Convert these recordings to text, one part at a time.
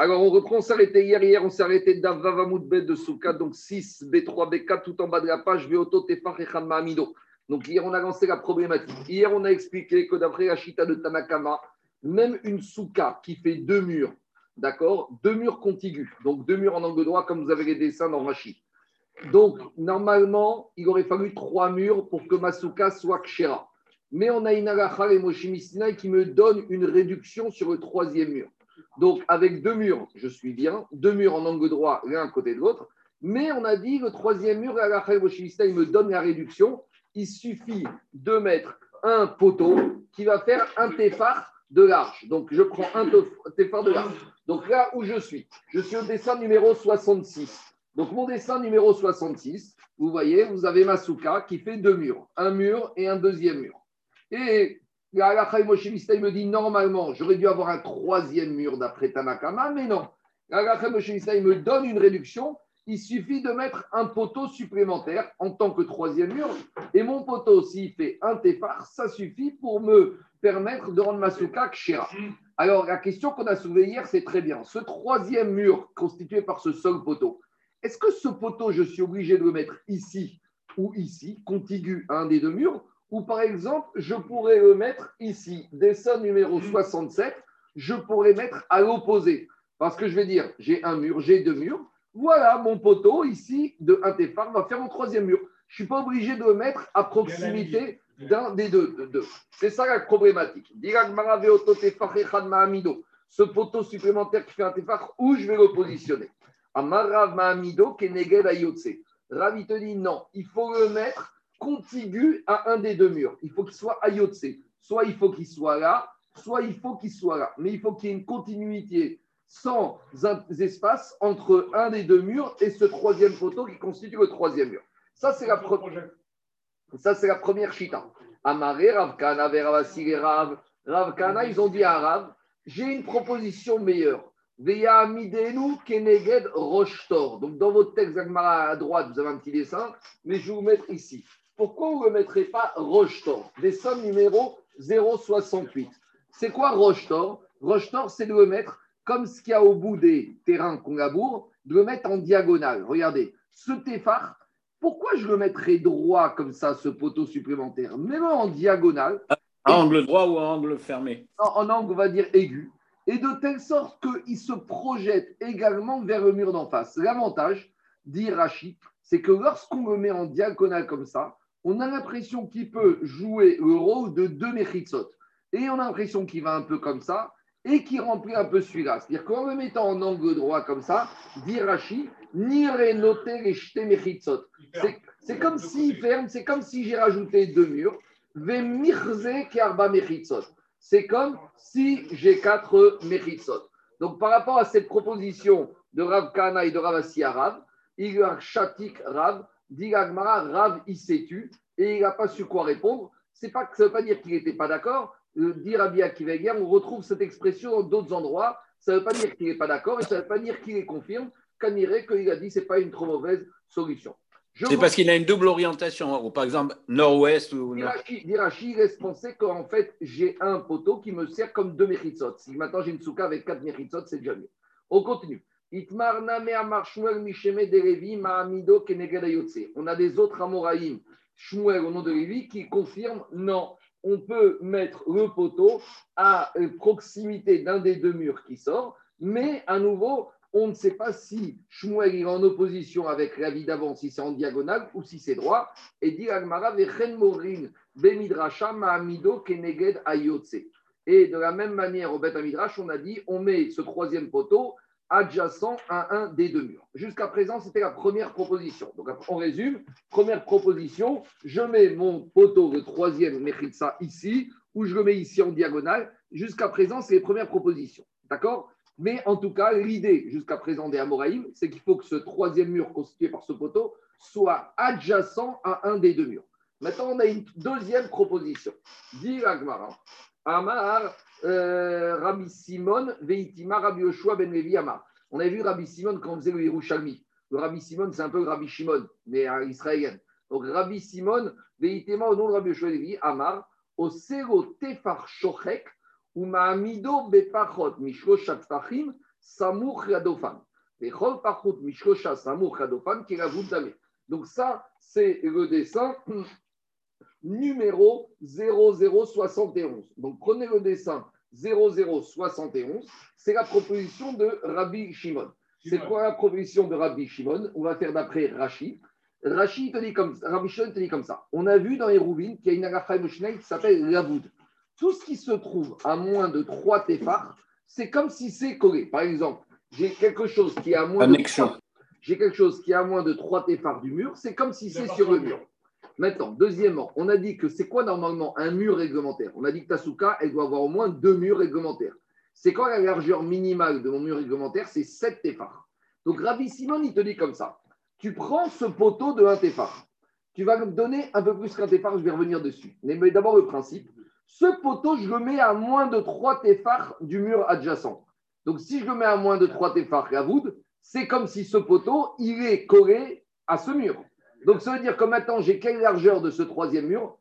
Alors, on reprend, on arrêté hier. Hier, on s'est arrêté d'Avavamoud B de Souka, donc 6, B3, B4, tout en bas de la page, Veoto, Tefar et Mahamido. Donc, hier, on a lancé la problématique. Hier, on a expliqué que d'après la Chita de Tanakama, même une Souka qui fait deux murs, d'accord Deux murs contigus, donc deux murs en angle droit, comme vous avez les dessins dans Rashi. Donc, normalement, il aurait fallu trois murs pour que ma Souka soit Kshera. Mais on a une et Moshimisina qui me donne une réduction sur le troisième mur. Donc, avec deux murs, je suis bien, deux murs en angle droit, l'un à côté de l'autre. Mais on a dit le troisième mur, et Moshimisina, il me donne la réduction. Il suffit de mettre un poteau qui va faire un téphar de large. Donc, je prends un téphar de large. Donc, là où je suis, je suis au dessin numéro 66. Donc, mon dessin numéro 66, vous voyez, vous avez ma souka qui fait deux murs, un mur et un deuxième mur. Et la il me dit normalement, j'aurais dû avoir un troisième mur d'après Tanakama, mais non. La il me donne une réduction. Il suffit de mettre un poteau supplémentaire en tant que troisième mur. Et mon poteau, s'il fait un téphar, ça suffit pour me permettre de rendre ma souka kshira. Alors, la question qu'on a soulevée hier, c'est très bien. Ce troisième mur constitué par ce seul poteau, est-ce que ce poteau, je suis obligé de le mettre ici ou ici, contigu à un des deux murs ou par exemple, je pourrais le mettre ici, dessin numéro 67, je pourrais mettre à l'opposé. Parce que je vais dire, j'ai un mur, j'ai deux murs. Voilà, mon poteau ici de un téphar va faire mon troisième mur. Je ne suis pas obligé de le mettre à proximité d'un des deux. C'est ça la problématique. Ce poteau supplémentaire qui fait un téphar, où je vais le positionner? Amarav Mahamido Kenegel Ayotse. Ravi te dit non, il faut le mettre contigu à un des deux murs. Il faut qu'il soit ayotse. Soit il faut qu'il soit là, soit il faut qu'il soit là. Mais il faut qu'il y ait une continuité sans espace entre un des deux murs et ce troisième poteau qui constitue le troisième mur. Ça, c'est la, Ça, c'est la première chita. Amaré, Ravkana, Veravasi, Rav. Ravkana, ils ont dit à Rav, j'ai une proposition meilleure. Keneged Roshtor. Donc, dans votre texte à droite, vous avez un petit dessin, mais je vais vous mettre ici pourquoi vous ne le mettrez pas Rochetor? Dessin numéro 068. C'est quoi Rochetor? Rochetor, c'est de le mettre comme ce qu'il y a au bout des terrains qu'on laboure, de le mettre en diagonale. Regardez, ce téphar, pourquoi je le mettrais droit comme ça, ce poteau supplémentaire? Même en diagonale. En angle droit ou en angle fermé? En, angle, on va dire aigu. Et de telle sorte qu'il se projette également vers le mur d'en face. L'avantage, dit Rachid, c'est que lorsqu'on le met en diagonale comme ça, on a l'impression qu'il peut jouer le rôle de deux Mechitsot. Et on a l'impression qu'il va un peu comme ça et qu'il remplit un peu celui-là. C'est-à-dire qu'en le mettant en angle droit comme ça, dit Rashi, noter les Mechitsot. C'est comme s'il ferme, c'est comme si j'ai rajouté deux murs. Vemirze Karba Mechitsot. C'est comme si j'ai quatre Mechitsot. Donc par rapport à cette proposition de Rav Kana et de Rav Rav, il y a un chatik Rav dit Rav, il s'est tu, et il n'a pas su quoi répondre. C'est pas, ça ne veut pas dire qu'il n'était pas d'accord. Euh, dire Rabbi Akiva on retrouve cette expression dans d'autres endroits. Ça ne veut pas dire qu'il n'est pas d'accord et ça ne veut pas dire qu'il est confirme. Kaniré, qu'il a dit c'est pas une trop mauvaise solution. C'est parce qu'il a une double orientation, ou par exemple nord-ouest ou nord. Dirachi laisse penser qu'en fait j'ai un poteau qui me sert comme deux méritsot. Si maintenant j'ai une souka avec quatre méritsot, c'est déjà mieux. On continue. On a des autres Amoraïm, Shmuel au nom de Lévi, qui confirment non, on peut mettre le poteau à proximité d'un des deux murs qui sort, mais à nouveau, on ne sait pas si Shmuel est en opposition avec la vie d'avant, si c'est en diagonale ou si c'est droit. Et dit Agmara, Mahamido Keneged Ayotse. Et de la même manière, au Bet Midrash, on a dit on met ce troisième poteau adjacent à un des deux murs. Jusqu'à présent, c'était la première proposition. Donc, on résume. Première proposition, je mets mon poteau de troisième Mechitsa ici, ou je le mets ici en diagonale. Jusqu'à présent, c'est les premières propositions. D'accord? Mais en tout cas, l'idée jusqu'à présent des Amoraïm, c'est qu'il faut que ce troisième mur constitué par ce poteau soit adjacent à un des deux murs. Maintenant, on a une deuxième proposition. Dit Amar, euh, Rabbi Simon, Veitima, Rabbi Yoshua, Ben Levi, Amar. On a vu Rabbi Simon quand on faisait le Yerushalmi. Le Rabbi Simon, c'est un peu Rabbi Shimon, mais un israélien. Donc Rabbi Simon, Veitima, au nom de Rabbi Yoshua Levi, Amar, au Sero Tefar Shochek, ou Maamido Bepachot, Mishlo Shaktachim, Samour Chol Parchut Mishlosha Samour la Donc ça, c'est le dessin numéro 0071. Donc prenez le dessin 0071, c'est la proposition de Rabbi Shimon. C'est quoi la proposition de Rabbi Shimon? On va faire d'après Rashi. Rashi te dit comme ça, Rabbi Shimon te dit comme ça. On a vu dans les Rouvines qu'il y a une agafa qui s'appelle Lavoud. Tout ce qui se trouve à moins de 3 téphars, c'est comme si c'est collé. Par exemple, j'ai quelque chose qui est à moins de 3, j'ai quelque chose qui est à moins de 3 téphars du mur, c'est comme si c'est sur le mur. Maintenant, deuxièmement, on a dit que c'est quoi normalement un mur réglementaire? On a dit que ta souka, elle doit avoir au moins deux murs réglementaires. C'est quoi la largeur minimale de mon mur réglementaire? C'est 7 téphars. Donc Rabbi Simon, il te dit comme ça. Tu prends ce poteau de 1 téphar. Tu vas me donner un peu plus qu'un téphar, je vais revenir dessus. Mais d'abord le principe. Ce poteau, je le mets à moins de 3 téphars du mur adjacent. Donc si je le mets à moins de 3 téphars la voûte, c'est comme si ce poteau, il est collé à ce mur. Donc ça veut dire que maintenant, j'ai quelle largeur de ce troisième mur?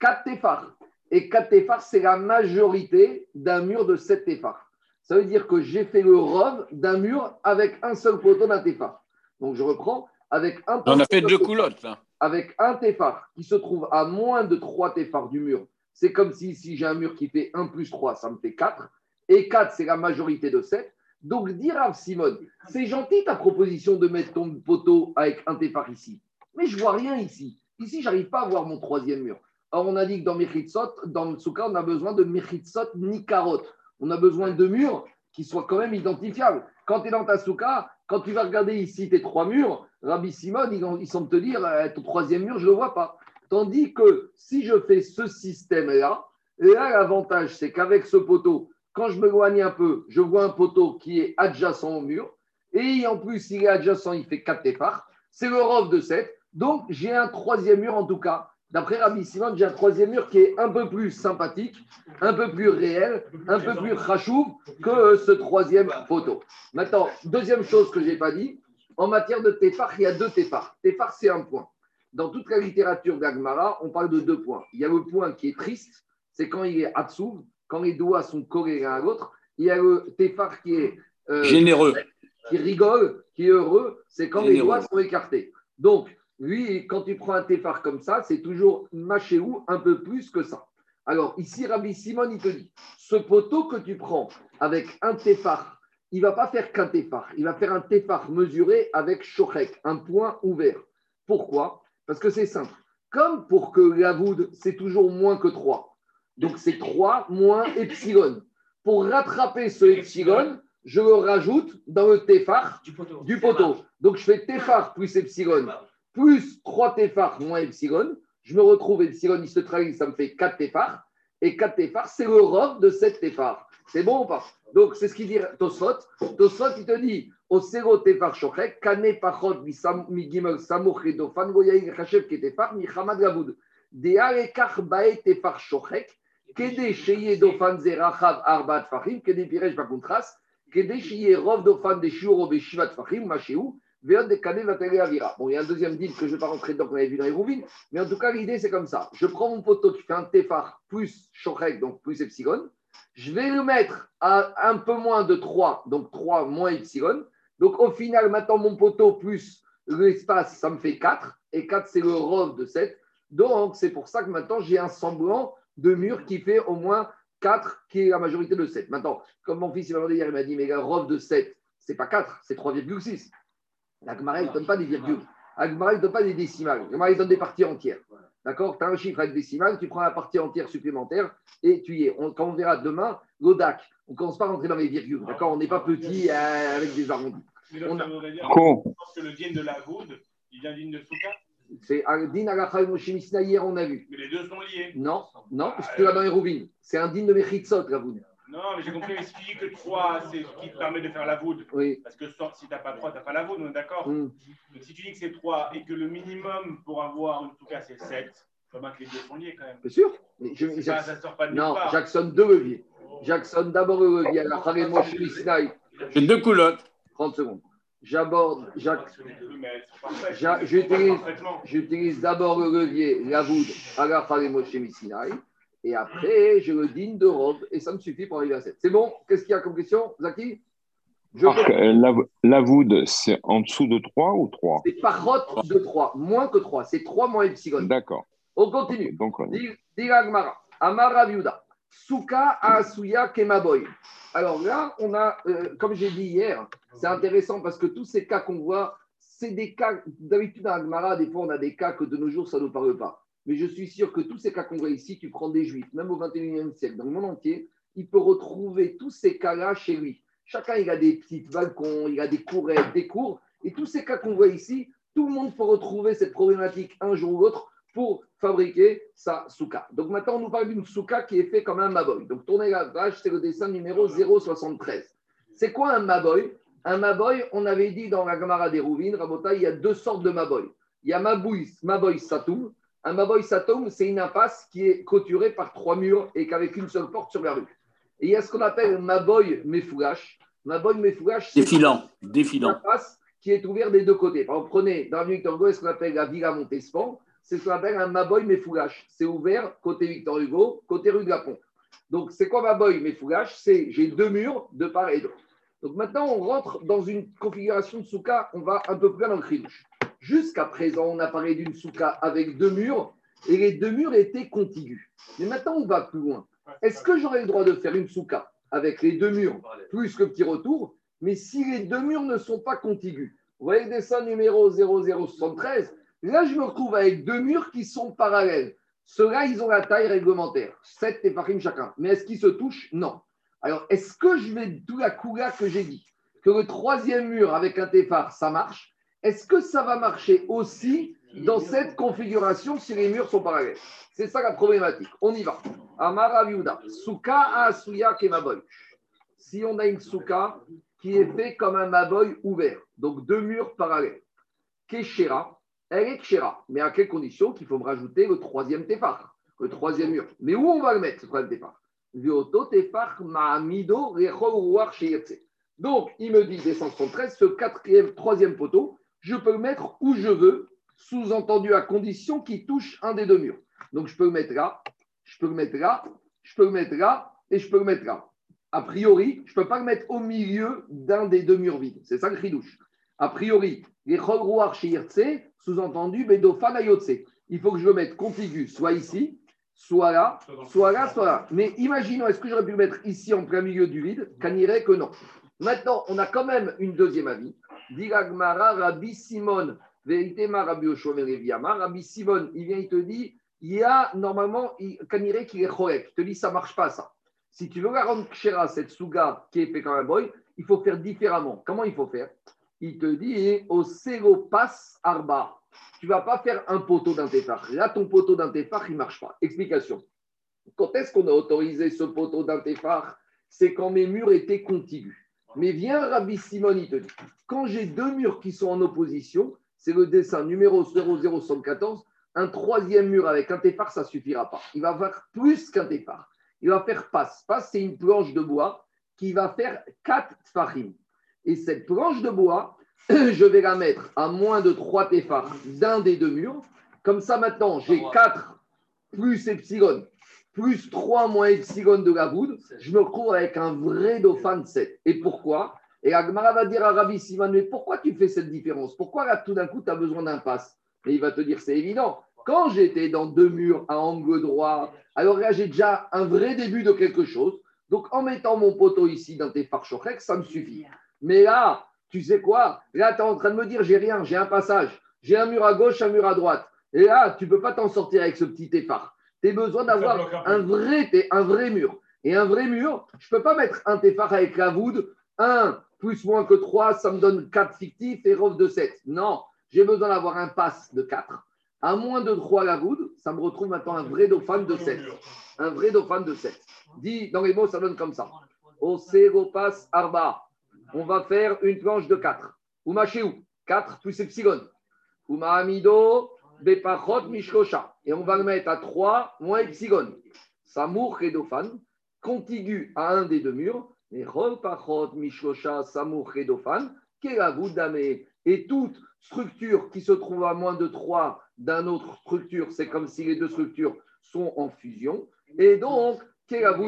4 téphars. Et 4 téphars, c'est la majorité d'un mur de 7 téphars. Ça veut dire que j'ai fait le rove d'un mur avec un seul poteau d'un téphar. Donc je reprends avec un On a fait deux coulottes là. Avec un téphar qui se trouve à moins de 3 téphars du mur. C'est comme si, si j'ai un mur qui fait 1 plus 3, ça me fait 4. Et 4, c'est la majorité de 7. Donc, dire à Simone, c'est gentil ta proposition de mettre ton poteau avec un téphar ici. Mais je vois rien ici. Ici, j'arrive pas à voir mon troisième mur. Alors, on a dit que dans Mechitsot, dans le on a besoin de Mechitsot Nikarot. On a besoin de murs qui soient quand même identifiables. Quand tu es dans ta Souka, quand tu vas regarder ici tes trois murs, Rabbi Simon, ils, semble te dire euh, ton troisième mur, je ne le vois pas. Tandis que si je fais ce système-là, là, l'avantage, c'est qu'avec ce poteau, quand je me m'éloigne un peu, je vois un poteau qui est adjacent au mur. Et en plus, il est adjacent, il fait 4 téparts. C'est le rof de 7. Donc, j'ai un troisième mur en tout cas. D'après Rabbi Simon, j'ai un troisième mur qui est un peu plus sympathique, un peu plus réel, un peu plus rachouv que ce troisième photo. Maintenant, deuxième chose que je n'ai pas dit, en matière de tefar, il y a deux tefar. Tefar, c'est un point. Dans toute la littérature d'Agmara, on parle de deux points. Il y a le point qui est triste, c'est quand il est atsouv, quand les doigts sont collés l'un à l'autre. Il y a le tefar qui est euh, généreux, qui rigole, qui est heureux, c'est quand les doigts sont écartés. Donc, lui, quand tu prends un téphar comme ça, c'est toujours machéou un peu plus que ça. Alors, ici, Rabbi Simon, il te dit, ce poteau que tu prends avec un téphar, il ne va pas faire qu'un téphar, il va faire un téphar mesuré avec shorek, un point ouvert. Pourquoi? Parce que c'est simple. Comme pour que la voûte, c'est toujours moins que 3. Donc, c'est 3 moins epsilon. Pour rattraper ce epsilon, je le rajoute dans le téphar du poteau. Du poteau. Donc, je fais téphar plus epsilon plus 3 téphars moins epsilon, je me retrouve epsilon, il se trahit, ça me fait 4 téphars. Et 4 téphars, c'est le rof de 7 téphars. C'est bon ou pas? Donc, c'est ce qu'il dit Tosfot. Tosfot, il te dit au sero téphar shochek, kane pachot mi gimel samuch redofan, goyaï chachev ke téphar, mi chamad gavoud. De arekach bae téphar shochek, kede sheye dofan zerachav arbat fachim, kede pirej bakuntras, kede sheye rov dofan de shiuro be shivat fachim, machéou, Bon, il y a un deuxième deal que je ne vais pas rentrer dedans qu'on avait vu dans les rouvines, mais en tout cas, l'idée, c'est comme ça. Je prends mon poteau qui fait un téphar plus shorek, donc plus epsilon. Je vais le mettre à un peu moins de 3, donc 3 moins epsilon. Donc, au final, maintenant, mon poteau plus l'espace, ça me fait 4. Et 4, c'est le rov de 7. Donc, c'est pour ça que maintenant, j'ai un semblant de mur qui fait au moins 4, qui est la majorité de 7. Maintenant, comme mon fils il m'a hier, il m'a dit, mais le rov de 7, c'est pas 4, c'est 3,6. L'Agmara, ne donne pas des virgules. L'Agmara, ne donne pas des décimales. L'Agmara, donne des parties entières. D'accord Tu as un chiffre avec décimale, tu prends la partie entière supplémentaire et tu y es. quand on verra demain, l'ODAC, on ne commence pas à rentrer dans les virgules. D'accord On n'est pas petit euh, avec des arrondis. Mais là, on ça voudrait dire je pense que le din de la Voud, il vient din de Souka c'est un din à Moshe hier, on a vu. Mais les deux sont liés. Non, non, parce que tu l'as dans les. C'est un din de Mechitsot, la Voud. Non, mais j'ai compris, mais si tu dis que 3, c'est ce qui te permet de faire la voûte, oui. parce que si tu n'as pas 3, tu n'as pas la voûte, on est d'accord mm. Donc si tu dis que c'est 3 et que le minimum pour avoir, en tout cas, c'est 7, il faut bien que les deux sont liés quand même. Bien sûr. Mais je, ça, ça sort pas de Non, part. Jackson, deux leviers. Jackson, d'abord le levier, la moi, je suis J'ai deux coulottes. 30 secondes. J'aborde, j'utilise d'abord le levier, la voûte, à la Moshe Sinai. Et après, je le digne de robe et ça me suffit pour arriver à 7. C'est bon? Qu'est-ce qu'il y a comme question, Zaki? Je Marc, euh, la, la voûte, c'est en dessous de 3 ou 3 C'est parot de 3, moins que 3. C'est 3 moins epsilon. D'accord. On continue. Donc, on- Amara Viuda, Souka Asuya Kemaboy. Alors là, on a, euh, comme j'ai dit hier, c'est intéressant parce que tous ces cas qu'on voit, c'est des cas, d'habitude dans la Gemara, des fois on a des cas que de nos jours ça ne nous parle pas. Mais je suis sûr que tous ces cas qu'on voit ici, tu prends des juifs, même au 21e siècle, dans le monde entier, il peut retrouver tous ces cas-là chez lui. Chacun, il a des petits balcons, il a des courettes, des cours. Et tous ces cas qu'on voit ici, tout le monde peut retrouver cette problématique un jour ou l'autre pour fabriquer sa souka. Donc maintenant, on nous parle d'une souka qui est faite comme un maboy. Donc tournez la page, c'est le dessin numéro 073. C'est quoi un maboy? Un maboy, on avait dit dans la Gemara des Rouvines, Rabota, il y a deux sortes de maboy. Il y a maboy, maboy satoum. Un maboy satoum, c'est une impasse qui est clôturée par trois murs et qu'avec une seule porte sur la rue. Et il y a ce qu'on appelle maboy mefougash. Maboy mefougash, c'est Défilant, une défilant. impasse qui est ouverte des deux côtés. Par exemple, prenez dans l'avenue Victor Hugo, ce qu'on appelle la Villa Montespan, c'est ce qu'on appelle un Maboy Mefougache. C'est ouvert côté Victor Hugo, côté rue de la Pompe. Donc, c'est quoi Maboy Mefougache? C'est j'ai deux murs de part et d'autre. Donc maintenant, on rentre dans une configuration de souka, on va un peu plus loin dans le cridouche. Jusqu'à présent, on a parlé d'une souka avec deux murs et les deux murs étaient contigus. Mais maintenant, on va plus loin. Est-ce que j'aurais le droit de faire une souka avec les deux murs plus le petit retour, mais si les deux murs ne sont pas contigus? Vous voyez le dessin numéro 0073 Là, je me retrouve avec deux murs qui sont parallèles. Ceux-là, ils ont la taille réglementaire, 7 téfarim chacun. Mais est-ce qu'ils se touchent? Non. Alors, est-ce que je vais, d'où la coula que j'ai dit, que le troisième mur avec un téphar, ça marche? Est-ce que ça va marcher aussi dans cette configuration si les murs sont parallèles? C'est ça la problématique. On y va. Amara Viuda, Souka Asuya Kemaboy. Si on a une souka qui est faite comme un maboy ouvert, donc deux murs parallèles, Keshera, elle est Keshera. Mais à quelles conditions Qu'il faut me rajouter le troisième téphar, le troisième mur? Mais où on va le mettre, ce troisième sheyetse. Donc, il me dit, descend 113, ce quatrième, troisième poteau, je peux le mettre où je veux, sous-entendu à condition qu'il touche un des deux murs. Donc, je peux le mettre là, je peux le mettre là, je peux le mettre là, et je peux le mettre là. A priori, je ne peux pas le mettre au milieu d'un des deux murs vides. C'est ça le chidouche. A priori, les chogrouar shirtse, sous-entendu, bedofan ayotse. Il faut que je le mette contigu, soit ici, soit là, soit là, soit là. Mais imaginons, est-ce que j'aurais pu le mettre ici en plein milieu du vide? Qu'anirait que non. Maintenant, on a quand même une deuxième avis. Diragmara, Rabbi Simon, Veritema, Rabbi Oshua, Leviama. Rabbi Simon, il vient, il te dit, il y a normalement, qui est chorek. Il te dit, ça marche pas ça. Si tu veux la rendre kshera, cette souga qui est fait comme un boy, il faut faire différemment. Comment il faut faire? Il te dit, au pas arba. Tu vas pas faire un poteau d'un téphar. Là, ton poteau d'un téphar, il marche pas. Explication. Quand est-ce qu'on a autorisé ce poteau d'un téphar C'est quand mes murs étaient contigus. Mais viens, Rabbi Simon, il te dit, quand j'ai deux murs qui sont en opposition, c'est le dessin numéro 0074, un troisième mur avec un téphar, ça ne suffira pas. Il va faire plus qu'un téphar. Il va faire passe. Passe, c'est une planche de bois qui va faire 4 tfachim. Et cette planche de bois, je vais la mettre à moins de 3 téphars d'un des deux murs. Comme ça, maintenant, j'ai 4 plus epsilon, plus 3 moins epsilon de la. Je me retrouve avec un vrai dauphin de 7. Et pourquoi? Et Agmara va dire à Rabbi Simon, mais pourquoi tu fais cette différence? Pourquoi là, tout d'un coup, tu as besoin d'un passe? Et il va te dire, c'est évident. Quand j'étais dans deux murs à angle droit, alors là, j'ai déjà un vrai début de quelque chose. Donc, en mettant mon poteau ici dans tes farchocheks, ça me suffit. Mais là, tu sais quoi? Là, tu es en train de me dire, j'ai rien, j'ai un passage. J'ai un mur à gauche, un mur à droite. Et là, tu ne peux pas t'en sortir avec ce petit effort. Tu as besoin un d'avoir un vrai, un mur. Et un vrai mur, je ne peux pas mettre un téphar avec la voûte. 1 plus moins que 3, ça me donne 4 fictifs et rove de 7. Non, j'ai besoin d'avoir un pass de 4. À moins de 3 la voûte, ça me retrouve maintenant un vrai dauphin de 7. Un vrai dauphin de 7. Dit dans les mots, ça donne comme ça. Oseropas arba. On va faire une planche de 4. Umachéou, 4 plus epsilon. Umahamido, bepachot mishkosha. Et on va le mettre à 3 moins epsilon. Samour dauphin, contigu à un des deux murs. Et pachot mishkosha, samour toute structure qui se trouve à moins de 3 d'un autre structure, c'est comme si les deux structures sont en fusion. Et donc,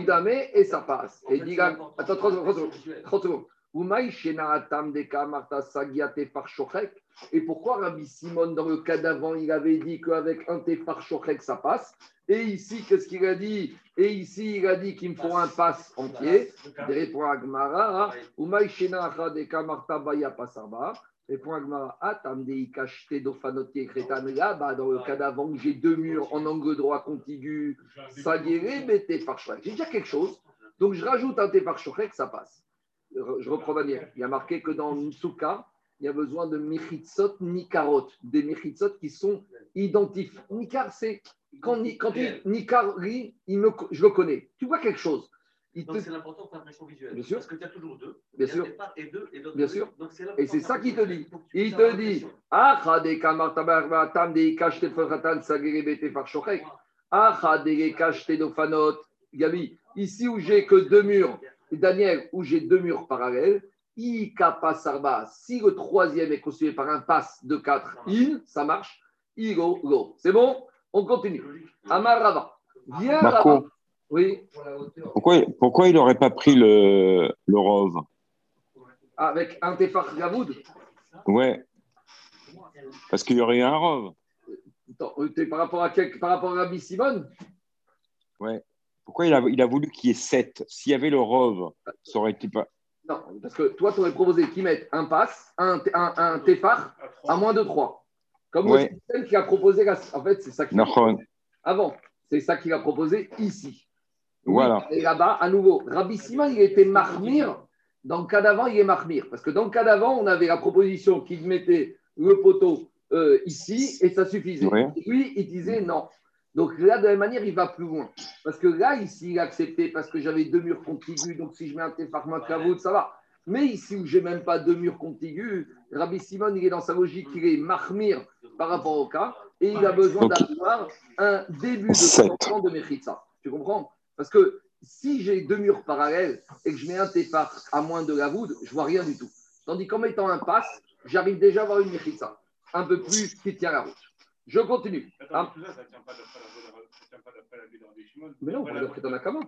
damé et ça passe. Et dit, attends, 30 secondes. 30 secondes. Umaï Shena Atam Deka Marta Sagia Tefar Shochek. Et pourquoi Rabbi Simon, dans le cas d'avant, il avait dit qu'avec un Tefar Shochek, ça passe? Et ici, qu'est-ce qu'il a dit? Et ici, il a dit qu'il me faut un pass entier. Répond à Gmara Umaï Shena Acha Deka Marta Baya Pasarba. Répond à Gmara Atam Deika Shte Dofanotie. Là-bas, dans le cas d'avant, j'ai deux murs en angle droit contigu. Sagere Shochek. J'ai déjà quelque chose. Donc, je rajoute un Tefar Shochek, ça passe je reprends manière. Il y a marqué que dans Nsuka, il y a besoin de Michitsot Nikarot, des Michitsot qui sont identiques. Nikar, c'est quand, quand il, Nikar rit, il me, je le connais. Tu vois quelque chose. Il Donc te... c'est l'important pour l'impression visuelle. Bien sûr. Parce que tu as toujours deux. Bien sûr. Et deux et Bien sûr. Donc et c'est ça qu'il te dit. Il te dit Ah, de kamar tabar tam de ikash tefratan sagere bete farchochek. Ah, de kash tedofanot. Gabi, ici où j'ai que deux murs Daniel, où j'ai deux murs parallèles, Sarba, si le troisième est constitué par un pass de 4 in, ça marche. Igo, go. C'est bon On continue. Amar Rava. Viens Rava. Oui. Pourquoi, pourquoi il n'aurait pas pris le, le rove Avec un Tefar Gavoud Ouais. Parce qu'il y aurait un rove. Par rapport à, quel, par rapport à Rabbi Simon? Ouais. Pourquoi il a, il a voulu qu'il y ait 7 S'il y avait le rove, ça aurait été pas. Non, parce que toi, tu aurais proposé qu'ils mettent un pass, un, un, un tefar à moins de 3. Comme ouais. le système qui a proposé. La... En fait, c'est ça qu'il a proposé. Avant, c'est ça qu'il a proposé ici. Voilà. Et là-bas, à nouveau, Rabbi Simon, il était marmire. Dans le cas d'avant, il est marmire. Parce que dans le cas d'avant, on avait la proposition qu'il mettait le poteau euh, ici et ça suffisait. Ouais. Lui, il disait non. Donc là, de la même manière, il va plus loin. Parce que là, ici, il a accepté parce que j'avais deux murs contigus. Donc si je mets un Tefarma Kavoud, ça va. Mais ici où j'ai même pas deux murs contigus, Rabbi Simon, il est dans sa logique, il est marmire par rapport au cas. Et il a besoin d'avoir un début de de Mechitza. Tu comprends? Parce que si j'ai deux murs parallèles et que je mets un Tefar à moins de la voûte, je vois rien du tout. Tandis qu'en mettant un pass, j'arrive déjà à avoir une Mechitza. Un peu plus qui tient la route. Je continue. Attends, tout ça, ça ne tient pas d'après la vie de Rabbi Shimon. Mais non, on va d'après Tanakama.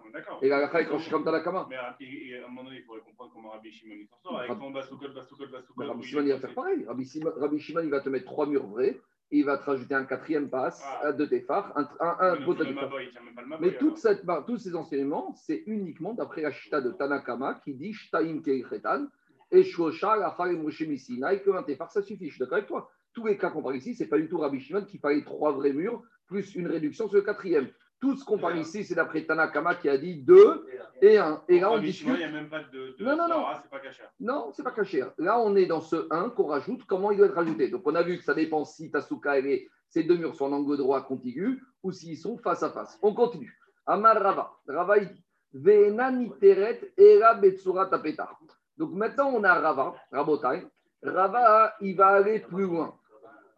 Et la je suis comme Tanakama. Mais et, et à un moment donné, il faudrait comprendre comment Rabbi Shimon il s'en sort. Avec ton Basoukot, Basoukot, Basoukot. Rabbi Shimon, il va faire pareil. Rabbi Shimon, il va te mettre trois murs vrais. Et il va te rajouter un quatrième passe Ah. de tes phares, un, un, un Mais toute cette, tous ces enseignements, c'est uniquement d'après la chita de Tanakama qui dit Shtaim Keichetan et Shosha Moshe Misinaï que un Tefar, ça suffit. Je suis d'accord avec toi. Tous les cas qu'on parle ici, c'est pas du tout Rabbi Shimon qui fallait trois vrais murs plus une réduction sur le quatrième. Tout ce qu'on parle ici, c'est d'après Tanakama qui a dit deux et un. Et là, on discute. Il n'y a même pas de. de Non, non, non. Torah, c'est pas caché. Non, c'est pas caché. Là, on est dans ce 1 qu'on rajoute. Comment il doit être rajouté? Donc, on a vu que ça dépend si Tasuka et ces deux murs sont en angle droit contigu ou s'ils sont face à face. On continue. Amar Rava. Rava, il dit Ve'ena niteret era betsura tapeta. Donc, maintenant, on a Rava, Rabotai. Rava, il va aller plus loin.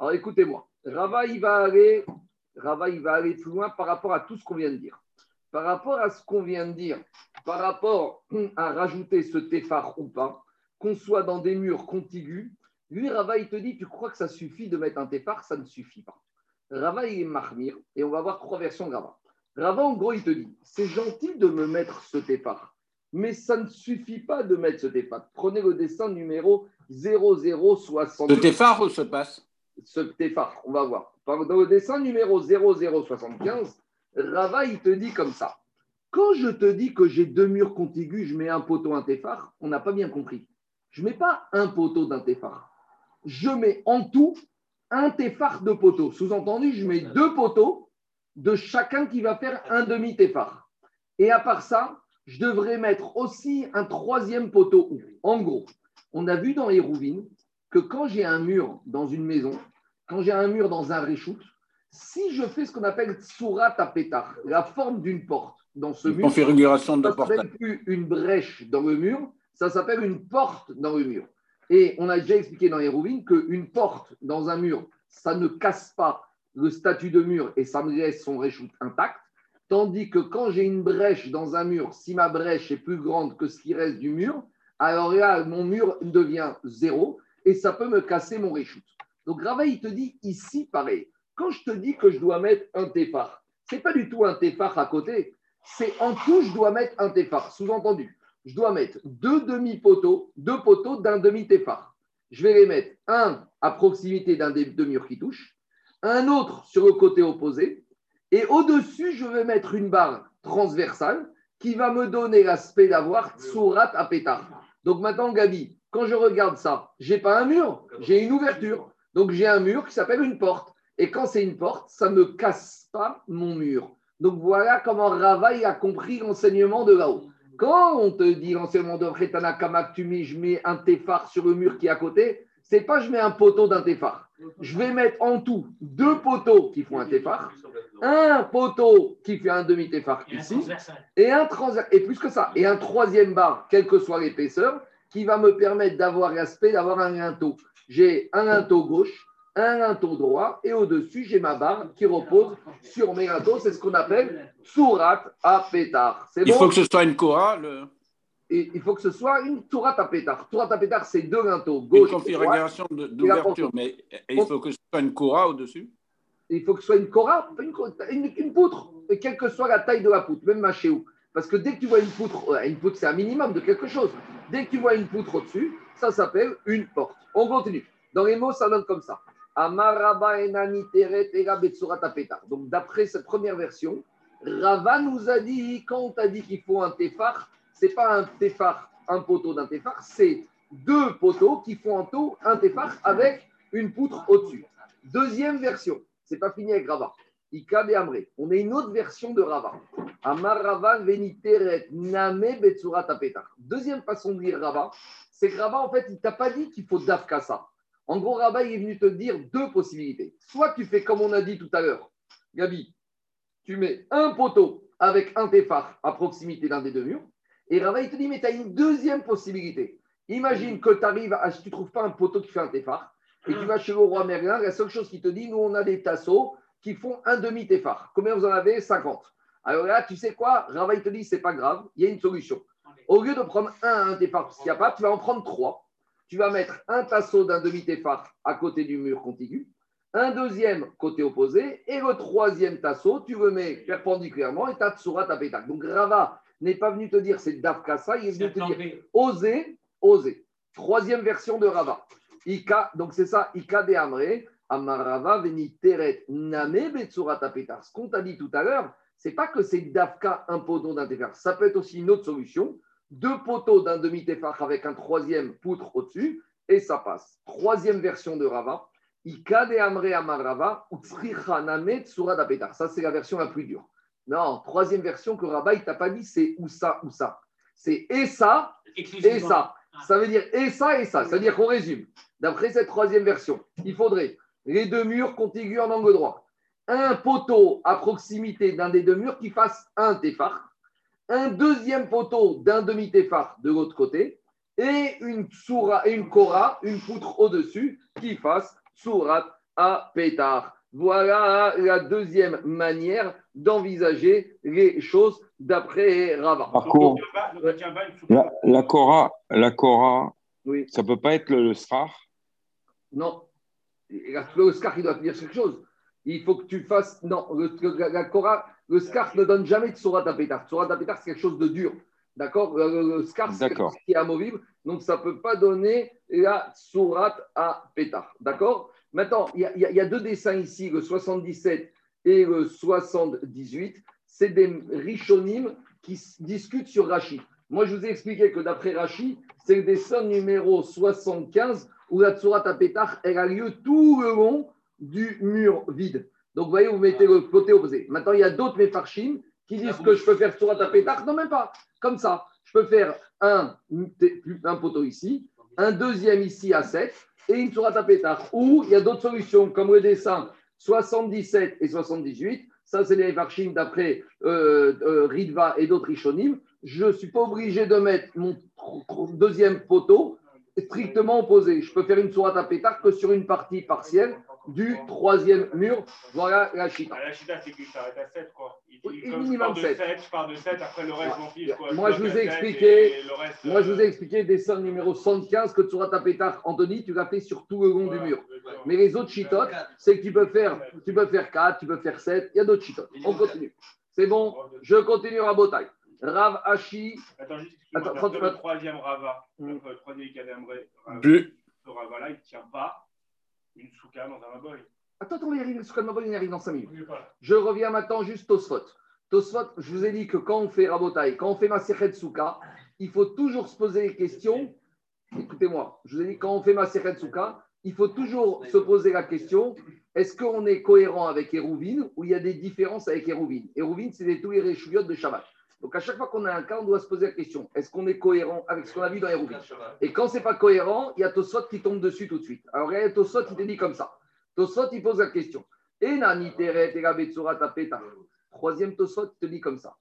Alors, écoutez-moi. Rava, il va aller, Rava, il va aller plus loin par rapport à tout ce qu'on vient de dire. Par rapport à ce qu'on vient de dire, par rapport à rajouter ce téphar ou pas, qu'on soit dans des murs contigus, lui, Rava, il te dit, tu crois que ça suffit de mettre un téphar Ça ne suffit pas. Rava, il est marmire, et on va voir trois versions de Rava. Rava, en gros, il te dit, c'est gentil de me mettre ce téphar, mais ça ne suffit pas de mettre ce téphar. Prenez le dessin numéro 0060 De tes phares ou se passe ce téphar, on va voir. Dans le dessin numéro 0075, Rava, il te dit comme ça. Quand je te dis que j'ai deux murs contigus, je mets un poteau, un téphar, on n'a pas bien compris. Je ne mets pas un poteau d'un téphar. Je mets en tout un téphar de poteaux. Sous-entendu, je mets deux poteaux de chacun qui va faire un demi-téphar. Et à part ça, je devrais mettre aussi un troisième poteau. En gros, on a vu dans les rouvines que quand j'ai un mur dans une maison, quand j'ai un mur dans un réchout, si je fais ce qu'on appelle tsurat tapetar, la forme d'une porte dans ce Une mur, configuration de ça s'appelle plus une brèche dans le mur, ça s'appelle une porte dans le mur. Et on a déjà expliqué dans les rouvines qu'une porte dans un mur, ça ne casse pas le statut de mur et ça me laisse son réchout intact. Tandis que quand j'ai une brèche dans un mur, si ma brèche est plus grande que ce qui reste du mur, alors là, mon mur devient zéro et ça peut me casser mon réchout. Donc Rava, il te dit ici pareil. Quand je te dis que je dois mettre un téphar, c'est pas du tout un téphar à côté, c'est en tout, je dois mettre un téphar. Sous-entendu, je dois mettre deux demi-poteaux, deux poteaux d'un demi-téphare. Je vais les mettre un à proximité d'un des deux murs qui touche, un autre sur le côté opposé, et au-dessus, je vais mettre une barre transversale qui va me donner l'aspect d'avoir Tsurat à pétard. Donc maintenant, Gabi, quand je regarde ça, j'ai pas un mur, j'ai une ouverture. Donc j'ai un mur qui s'appelle une porte. Et quand c'est une porte, ça ne me casse pas mon mur. Donc voilà comment Rava il a compris l'enseignement de là-haut. Quand on te dit l'enseignement de Kamak, tu mets, je mets un téphare sur le mur qui est à côté, c'est pas je mets un poteau d'un téphare. Je vais mettre en tout deux poteaux qui font un téphare, un poteau qui fait un un ici, et un et plus que ça, et un troisième bar, quelle que soit l'épaisseur, qui va me permettre d'avoir l'aspect d'avoir un linteau. J'ai un linteau gauche, un linteau droit, et au-dessus, j'ai ma barre qui repose sur mes linteaux. C'est ce qu'on appelle surat à pétard. Il bon faut que ce soit une Cora, le- Et il faut que ce soit une surat à pétard. Surat à pétard, c'est deux linteaux, une gauche droite. configuration d'ouverture, mais il faut que ce soit une Cora au-dessus? Il faut que ce soit une cora, une, une- une poutre, et quelle que soit la taille de la poutre, même ma où. Parce que dès que tu vois une poutre, ouais, une poutre c'est un minimum de quelque chose. Dès que tu vois une poutre au-dessus, ça s'appelle une porte. On continue. Dans les mots, ça donne comme ça. Amaraba enani teret. Donc d'après cette première version, Rava nous a dit, quand on t'a dit qu'il faut un téphare, c'est pas un téphare, un poteau d'un téphare, c'est deux poteaux qui font en tout un téphare avec une poutre au-dessus. Deuxième version, c'est pas fini avec Rava. On a une autre version de Rava. Amar Rava veniteret name betsurat apetar. Deuxième façon de lire Rava, c'est que Rava, en fait, il t'a pas dit qu'il faut dafka ça. En gros, Rava, il est venu te dire deux possibilités. Soit tu fais comme on a dit tout à l'heure, Gabi, tu mets un poteau avec un téphare à proximité d'un des deux murs, et Rava, il te dit, mais tu as une deuxième possibilité. Imagine que tu arrives, à, tu trouves pas un poteau qui fait un téphare, et tu vas chez le roi Merlin, la seule chose qu'il te dit, nous, on a des tasseaux qui font un demi-téphare. Combien vous en avez? 50. Alors là, tu sais quoi? Rava, il te dit, c'est pas grave, il y a une solution. Au lieu de prendre un, un téphare, parce qu'il n'y a pas, tu vas en prendre trois. Tu vas mettre un tasseau d'un demi-téphare à côté du mur contigu, un deuxième côté opposé, et le troisième tasseau, tu le mets perpendiculairement et tu as Tsurat à pétac. Donc Rava n'est pas venu te dire c'est Dafkasa, il est venu te dire oser, oser. Troisième version de Rava. Ika, donc c'est ça, Ika de Amre, Amarava veni teret name betsurat apetar. Ce qu'on t'a dit tout à l'heure, c'est pas que c'est Dafka un poteau d'un téphar. Ça peut être aussi une autre solution. Deux poteaux d'un demi-téphar avec un troisième poutre au-dessus, et ça passe. Troisième version de Rava. Ika de Amre Amarava, utsricha name tsurat apetar. Ça, c'est la version la plus dure. Non, troisième version que Rava, il t'a pas dit c'est ou ça ou ça. C'est et ça et ça. Ça veut dire et ça et ça. Ça veut dire qu'on résume. D'après cette troisième version, il faudrait les deux murs contigus en angle droit, un poteau à proximité d'un des deux murs qui fasse un téphare, un deuxième poteau d'un demi-téphare de l'autre côté, et une soura et une kora, une poutre au-dessus, qui fasse surat à pétard. Voilà la deuxième manière d'envisager les choses d'après Rava. Par contre, la, la Cora, la Cora, Oui. ça peut pas être le, le Srar Non. Le scarf, il doit te dire quelque chose. Il faut que tu fasses. Non, le, la, la Cora- le scarf ne donne jamais de surat à pétard. Surat à pétard, c'est quelque chose de dur. D'accord? Le, le- scarf, c'est quelque chose qui est amovible. Donc, ça ne peut pas donner la surat à pétard. D'accord? Maintenant, il y, a- y y deux dessins ici, le 77 et le 78. C'est des Rishonim qui discutent sur Rashi. Moi, je vous ai expliqué que d'après Rashi, c'est le dessin numéro 75 où la Tsurat pétard, elle a lieu tout le long du mur vide. Donc, vous voyez, vous mettez le côté opposé. Maintenant, il y a d'autres méfarchim qui disent que je peux faire Tsurat pétard. Non, même pas. Comme ça. Je peux faire un, un poteau ici, un deuxième ici à 7 et une Tsurat pétard. Ou il y a d'autres solutions, comme le dessin 77 et 78. Ça, c'est les méfarchim d'après euh, euh, Ridva et d'autres Rishonim. Je ne suis pas obligé de mettre mon deuxième poteau strictement opposé. Je peux faire une sourate à pétard que sur une partie partielle du troisième mur. Voilà la chita. La chita, c'est qu'il s'arrête à 7, quoi. Il Oui, comme je minimum pars de sept. 7, je pars de 7, après le reste, m'en fiche, quoi. Moi, je bloque vous ai expliqué- reste, Moi, je vous ai euh, expliqué dessin numéro 75 que sourate à pétard, Anthony, tu l'as fait sur tout le long du voilà, mur. d'accord. Mais les autres chitotes, c'est que tu peux faire, tu peux faire 4, tu peux faire 7, il y a d'autres chitotes. On continue. C'est bon, je continue à. Rav Hachi, Attends, juste, Attends, trente- le troisième Rava, Mm. le troisième Kadamré, ce Rava-là, il ne tient pas une souka dans un maboy. Attends, attends, on y arriver. Le Sukkot Mabon, il arrive dans 5 minutes. Je reviens maintenant juste Tosfot. Tosfot, je vous ai dit que quand on fait Rabotai, quand on fait Maserhet Souka, il faut toujours se poser les questions. Écoutez-moi, je vous ai dit quand on fait Maserhet Souka, il faut toujours se poser la question est-ce qu'on est cohérent avec Hérouvine ou il y a des différences avec Hérouvine? Hérouvine, c'est les tous les réchouillottes de Shabbat. Donc à chaque fois qu'on a un cas, on doit se poser la question est-ce qu'on est cohérent avec ce qu'on a vu dans Hérouvine et quand c'est pas cohérent, il y a Tosfot qui tombe dessus tout de suite. Alors, regarde, Tosfot, il te dit comme ça. Tosfot, il pose la question. Troisième Tosfot, il te dit comme ça.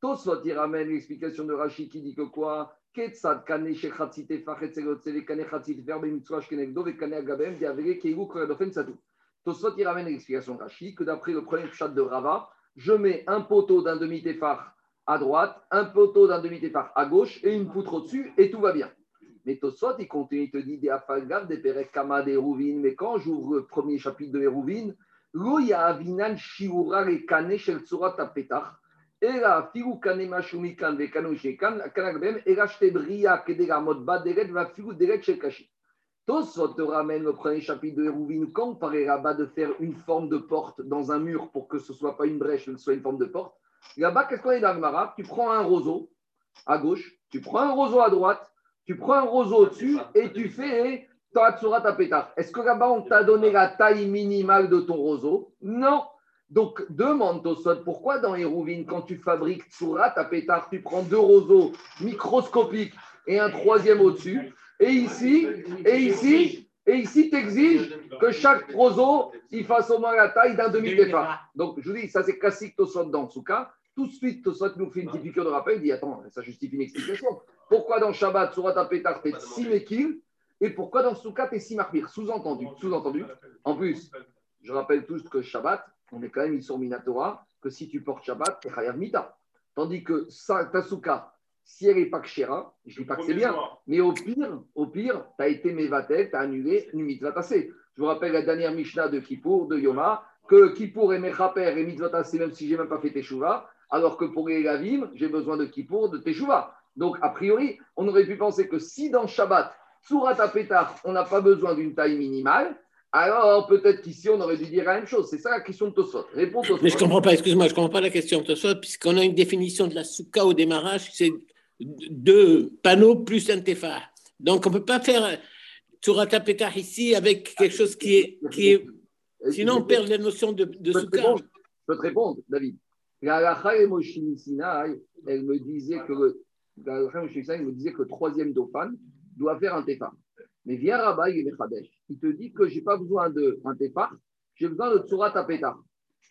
Tosfot, il ramène l'explication de Rashi qui dit que quoi? Il ramène l'explication de Rashi que d'après le premier chat de Rava, je mets un poteau d'un demi-tefar à droite, un poteau d'un demi-tefar à gauche et une poutre au-dessus et tout va bien. Mais Tosfot, il continue, il te dit des afalgav, des perek kama, des Hérouvines. Mais quand j'ouvre le premier chapitre de Hérouvine, lo ya avinan shiura le kane shel tsurat apetach. Era figu kane mashumi kan ve kanu shekan, kanagbem, era shte bria kedera modba deret va figu deret shel kashi. Tosfot te ramène le premier chapitre de Hérouvine. Quand on parlait là-bas de faire une forme de porte dans un mur pour que ce ne soit pas une brèche, mais que ce soit une forme de porte, là-bas, qu'est-ce qu'on est dans le Tu prends un roseau à gauche, tu prends un roseau à droite, tu prends un roseau au-dessus et tu fais ta tsurat à pétard. Est-ce que là-bas, on t'a donné la taille minimale de ton roseau? Non. Donc, demande Tosot, pourquoi dans Hérouvine, quand tu fabriques tsurat à pétard, tu prends deux roseaux microscopiques et un troisième au-dessus Et ici, et ici, et ici, tu exiges que chaque roseau, il fasse au moins la taille d'un demi-tefar. Donc, je vous dis, ça c'est classique Tosot dans le Souka. Tout de suite, Tosot nous fait une petite piqûre de rappel. Il dit, attends, ça justifie une explication. Pourquoi dans Shabbat, Surat Apetar, t'es 6 Mekil et pourquoi dans Souka, t'es 6 Marmir Sous-entendu, sous-entendu. En plus, je rappelle tous que Shabbat, on est quand même sur Minatora, que si tu portes Shabbat, t'es Chayav Mita. Tandis que ça, ta Souka, si elle n'est pas Kshera, je ne dis pas que c'est bien, mais au pire, au pire, tu as été Mevatel, tu as annulé une mitzvah tassée. Je vous rappelle la dernière Mishnah de Kippour, de Yoma, que Kippour est Mechaper et mitzvah tassée, même si je n'ai même pas fait Teshuvah, alors que pour les Gavim, j'ai besoin de Kippour, de Teshuvah. Donc, a priori, on aurait pu penser que si dans Shabbat, Surat Apetar, on n'a pas besoin d'une taille minimale, alors peut-être qu'ici, on aurait dû dire la même chose. C'est ça la question de Tosot. Réponds Tosot. Mais je ne comprends pas, excuse-moi, je ne comprends pas la question de Tosot, puisqu'on a une définition de la souka au démarrage, c'est deux panneaux plus un tefar. Donc, on ne peut pas faire Surat Apetar ici avec quelque chose qui est. Qui est sinon, on perd la notion de, de Je peux répondre, je peux te répondre, David. La elle me disait que le, me disait que le troisième Dauphin doit faire un tefar. Mais viens Rabbi et Mechadesh, il te dit que je n'ai pas besoin d'un tefar, j'ai besoin de Tsurat Apetar.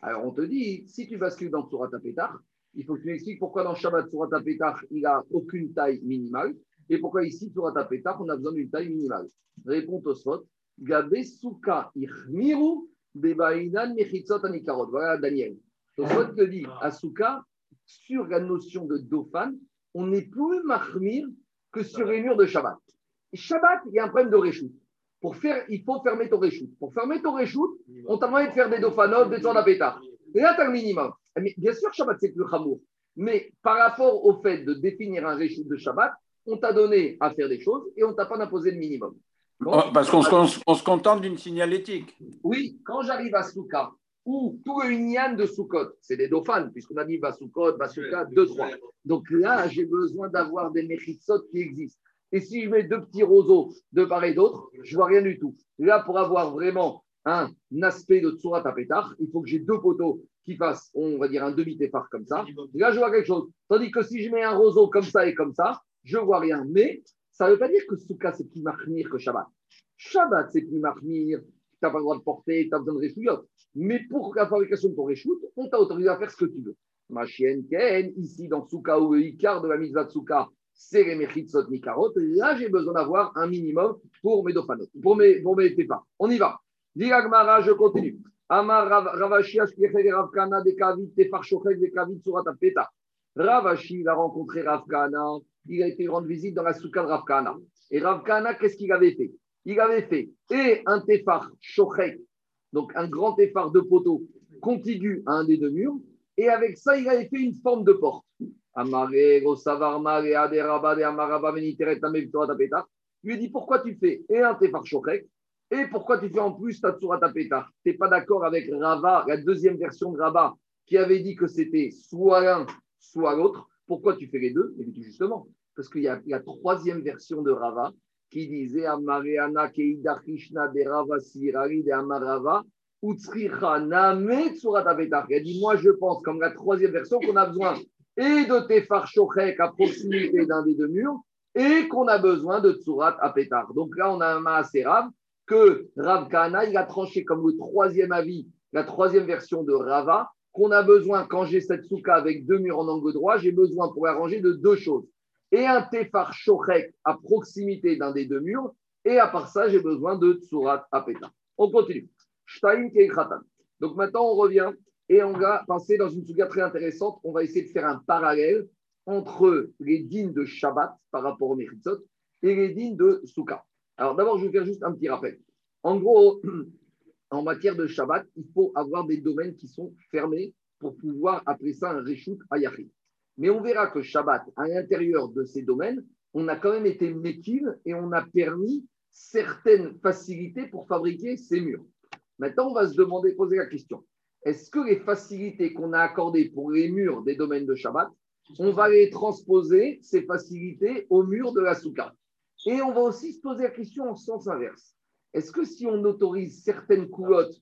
Alors on te dit, si tu bascules dans Tsurat Apetar, il faut que tu m'expliques pourquoi dans Shabbat Tsurat Apetar, il n'a aucune taille minimale, et pourquoi ici, Tsurat Apetar, on a besoin d'une taille minimale. Réponds Tosfot, Gabe Suka Ichmiru Bebainan Mechitzot Anikarot. Voilà Daniel. Tosfot te dit, à Suka, sur la notion de Dauphin, on n'est plus mahmir que sur les murs de Shabbat. Shabbat, il y a un problème de. Pour faire, il faut fermer ton réchoute. Pour fermer ton réchoute, on t'a demandé de faire des Dauphanot, des Apetar. Et là, tu as le minimum. Mais bien sûr, Shabbat, c'est plus Hamour. Mais par rapport au fait de définir un réchoute de Shabbat, on t'a donné à faire des choses et on t'a pas imposé le minimum. Quand- Oh, Parce qu'on se, on se contente d'une signalétique. Oui, quand j'arrive à Souka, où tout le Inyan de Soukot, c'est des dauphins, puisqu'on a dit Basoukot, Basouka, deux, trois. Donc là, j'ai besoin d'avoir des méritsot qui existent. Et si je mets deux petits roseaux de part et d'autre, je vois rien du tout. Là, pour avoir vraiment un aspect de Tsurat Apetar, il faut que j'ai deux poteaux qui fassent, on va dire, un demi-tefar comme ça. Là, je vois quelque chose. Tandis que si je mets un roseau comme ça et comme ça, je vois rien. Mais ça ne veut pas dire que Souka, c'est plus marmire que Shabbat. Shabbat, c'est plus marmire, tu n'as pas le droit de porter, tu as besoin de réchouillotte. Mais pour la fabrication de ton réchoute, on t'a autorisé à faire ce que tu veux. Ma chienne Ken, ici dans Souka, où le Icar de la mitzvah de Souka, c'est les Mechitzot Nikarot, là j'ai besoin d'avoir un minimum pour mes Dofanot, pour mes, pour mes Tepa. On y va. Diragmara, je continue. Amar Rav- Ravashi, Ashkechel, Ravkana, Dekavit, Tefar Shochel, Dekavit, Surat Apeta. Ravashi, il a rencontré Ravkana, il a été rendre visite dans la souka de Ravkana. Et Ravkana, qu'est-ce qu'il avait fait? Il avait fait et un tefar shochek, donc un grand tefar de poteau contigu à un des deux murs, et avec ça, il avait fait une forme de porte. Amare, Rosavar, Mare, Ade, Rabba, De, Amaraba, Meniteret, Tameh, Torah, Tapeta. Il lui dit pourquoi tu fais? Et un Tefar Shochek, et pourquoi tu fais en plus ta Tsurat Tapeta Tu n'es pas d'accord avec Rava, la deuxième version de Rava, qui avait dit que c'était soit l'un, soit l'autre. Pourquoi tu fais les deux? Dit justement, parce qu'il y a la troisième version de Rava qui disait Amareana Keida Krishna de Rava Sirari de Amarava. Utsricha Name Tsurat Tapeta. Il a dit Moi, je pense, comme la troisième version, qu'on a besoin et de Tefar Shochek à proximité d'un des deux murs, et qu'on a besoin de Tsurat Apetar. Donc là, on a un Maaserav que Rav Kahana, il a tranché comme le troisième avis, la troisième version de Rava, qu'on a besoin, quand j'ai cette souka avec deux murs en angle droit, j'ai besoin pour arranger de deux choses. Et un Tefar Shochek à proximité d'un des deux murs, et à part ça, j'ai besoin de Tsurat Apetar. On continue. Shtaim. Donc maintenant, on revient et on va passer dans une souga très intéressante. On va essayer de faire un parallèle entre les dînes de Shabbat par rapport au Meritzot et les dînes de Souka. Alors d'abord, je vais faire juste un petit rappel. En gros, en matière de Shabbat, il faut avoir des domaines qui sont fermés pour pouvoir appeler ça un Reshut Ayachid. Mais on verra que Shabbat, à l'intérieur de ces domaines, on a quand même été méquille et on a permis certaines facilités pour fabriquer ces murs. Maintenant, on va se demander, poser la question est-ce que les facilités qu'on a accordées pour les murs des domaines de Shabbat, on va les transposer, ces facilités, aux murs de la Souka Et on va aussi se poser la question en sens inverse. Est-ce que si on autorise certaines coulottes,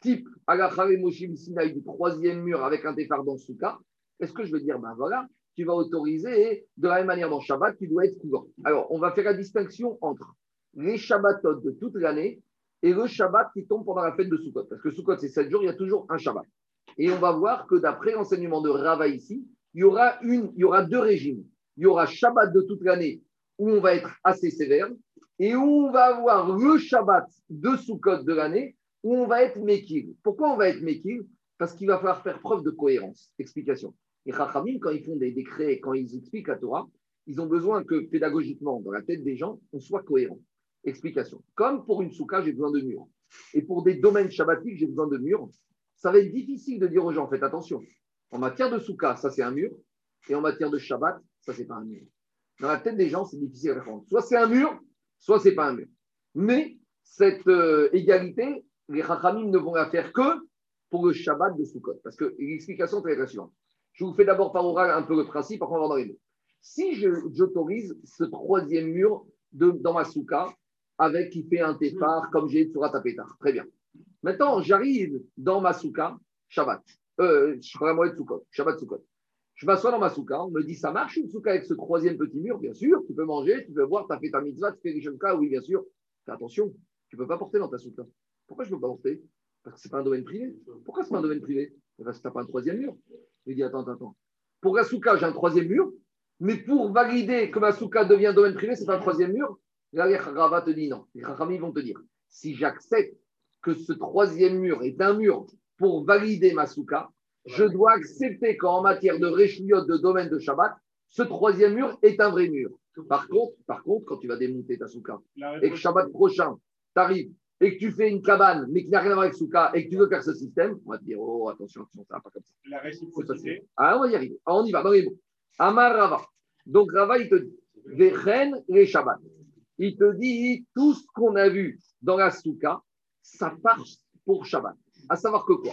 type Alachare Moshim Sinai du troisième mur avec un téphar dans Souka, est-ce que je veux dire, ben voilà, tu vas autoriser, de la même manière dans Shabbat, tu dois être couvert. Alors, on va faire la distinction entre les Shabbatot de toute l'année et le Shabbat qui tombe pendant la fête de Sukkot. Parce que Sukkot, c'est 7 jours, il y a toujours un Shabbat. Et on va voir que d'après l'enseignement de Rava ici, il y, aura une, il y aura deux régimes. Il y aura Shabbat de toute l'année où on va être assez sévère et où on va avoir le Shabbat de Sukkot de l'année où on va être Mekil. Pourquoi on va être Mekil Parce qu'il va falloir faire preuve de cohérence. Explication. Les Chachamim, quand ils font des décrets, quand ils expliquent la Torah, ils ont besoin que pédagogiquement, dans la tête des gens, on soit cohérent. Explication. Comme pour une souka, j'ai besoin de murs. Et pour des domaines shabbatiques, j'ai besoin de murs. Ça va être difficile de dire aux gens, faites attention. En matière de souka, ça c'est un mur. Et en matière de shabbat, ça c'est pas un mur. Dans la tête des gens, c'est difficile à répondre. Soit c'est un mur, soit c'est pas un mur. Mais cette euh, égalité, les rachamim ne vont la faire que pour le shabbat de Sukkot. Parce que l'explication est la suivante. Je vous fais d'abord par oral un peu le principe, après on va dans les mots. Si j'autorise ce troisième mur de, dans ma souka, avec qui fait un tefar comme j'ai sur Atapetar. Très bien. Maintenant, j'arrive dans ma souka, Shabbat. Euh, moi Sukkot, Shabbat Sukkot. Je m'assois dans ma souka, on me dit ça marche une souka avec ce troisième petit mur? Bien sûr, tu peux manger, tu peux voir, tu as fait ta mitzvah, tu fais les oui, bien sûr. Fais attention, tu ne peux pas porter dans ta souka. Pourquoi je ne peux pas porter? Parce que ce n'est pas un domaine privé. Pourquoi ce n'est pas un domaine privé? Parce que tu n'as pas un troisième mur. Il dit attends, attends. Pour la souka, j'ai un troisième mur, mais pour valider que ma souka devient domaine privé, c'est pas un troisième mur. Là, les Rava te dit non. Les Rachamim vont te dire si j'accepte que ce troisième mur est un mur pour valider ma souka, je dois accepter qu'en matière de réchuyot de domaine de Shabbat, ce troisième mur est un vrai mur. Par contre, par contre quand tu vas démonter ta souka et que Shabbat prochain, tu arrives et que tu fais une cabane, mais qui n'a rien à voir avec souka et que tu veux faire ce système, on va te dire oh, attention, attention ça va pas comme ça. La réciprocité. Ah, on va y arriver. Ah, on y va, dans les mots. Amar Rava. Donc Rava, il te dit Vechen les Shabbat il te dit tout ce qu'on a vu dans la souka, ça passe pour Shabbat. À savoir que quoi?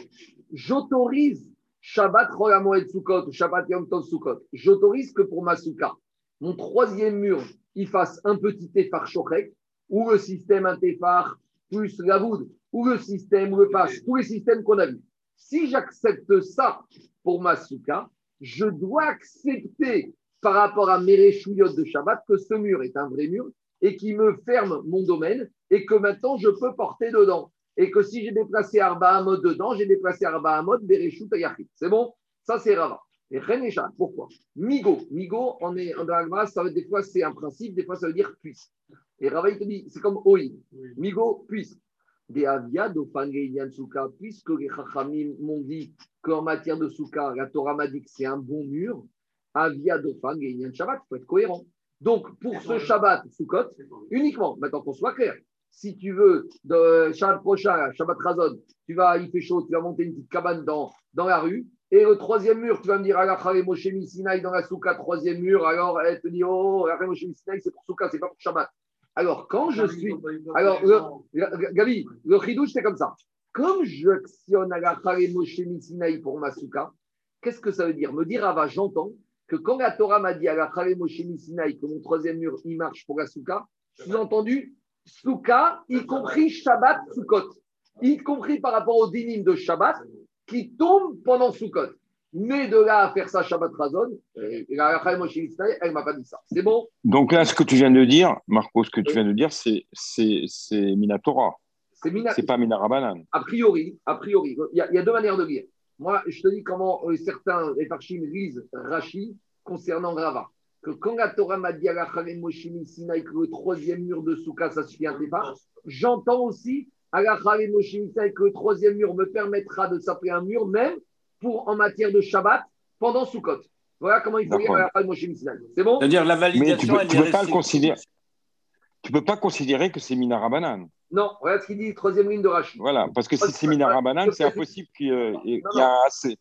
J'autorise Shabbat Royamoed Sukkot, Shabbat Yom Tov Sukkot. J'autorise que pour ma souka, mon troisième mur, il fasse un petit shochet, ou le système un tefar plus la voûte, ou le système, ou le passe, tous les systèmes qu'on a vus. Si j'accepte ça pour ma souka, je dois accepter par rapport à mes réchouillottes de Shabbat que ce mur est un vrai mur et qui me ferme mon domaine et que maintenant je peux porter dedans. Et que si j'ai déplacé Arba mode dedans, j'ai déplacé Arba Hamod Bereshut Ayachit. C'est bon? Ça, c'est Rava. Et Renécha, pourquoi? Migo. Migo, on est, en Agma, ça veut, des fois c'est un principe, des fois ça veut dire puisse. Et Rava, il te dit, c'est comme Oi. Migo, puisse. Des Avia, Souka, puisque les Chachamim m'ont dit qu'en matière de Souka, la Torah m'a dit que c'est un bon mur. Avia, Dofan, Shabbat, il faut être cohérent. Donc, pour ce Shabbat Sukkot, uniquement, maintenant qu'on soit clair, si tu veux, de Shabbat prochain, Shabbat Razon, tu vas, il fait chaud, tu vas monter une petite cabane dans, dans la rue. Et le troisième mur, tu vas me dire, Allah Moshe Sinaï dans la souka, troisième mur. Alors, elle te dit, oh, Allah Moshe Sinaï, c'est pour souka, c'est pas pour Shabbat. Alors, quand je suis. Alors, le- Gabi, le chidouche, c'est comme ça. Comme j'actionne Allah Moshe Sinaï pour ma souka, qu'est-ce que ça veut dire? Me dire, ah bah, j'entends que quand la Torah m'a dit Allah Moshe Sinaï que mon troisième mur, il marche pour la souka, sous-entendu, souka, y compris Shabbat, Sukkot, y compris par rapport au dinim de Shabbat, qui tombe pendant Sukkot. Mais de là à faire ça Shabbat Razon, elle ne m'a pas dit ça. C'est bon? Donc là, ce que tu viens de dire, Marco, ce que tu viens de dire, c'est c'est c'est Minatora. C'est mina- C'est pas Minarabanan. A priori, a priori, il y, a, il y a deux manières de lire. Moi, je te dis comment euh, certains Efarchim lisent Rashi concernant Rava. Que quand la Torah m'a dit à la Moshe Sinaï que le troisième mur de Souka, ça suffit un pas, j'entends aussi à la Moshe Sinaï que le troisième mur me permettra de s'appeler un mur, même pour en matière de Shabbat pendant Sukkot. Voilà comment il faut lire à la Moshe Sinaï. C'est bon? C'est-à-dire la Mais tu validation, peux, elle tu est peux pas le considérer. Tu peux pas considérer que c'est Minarabanan. Non, regarde ce qu'il dit, troisième ligne de Rashi. Voilà, parce que si c'est Minarabanan, c'est impossible qu'il y ait assez.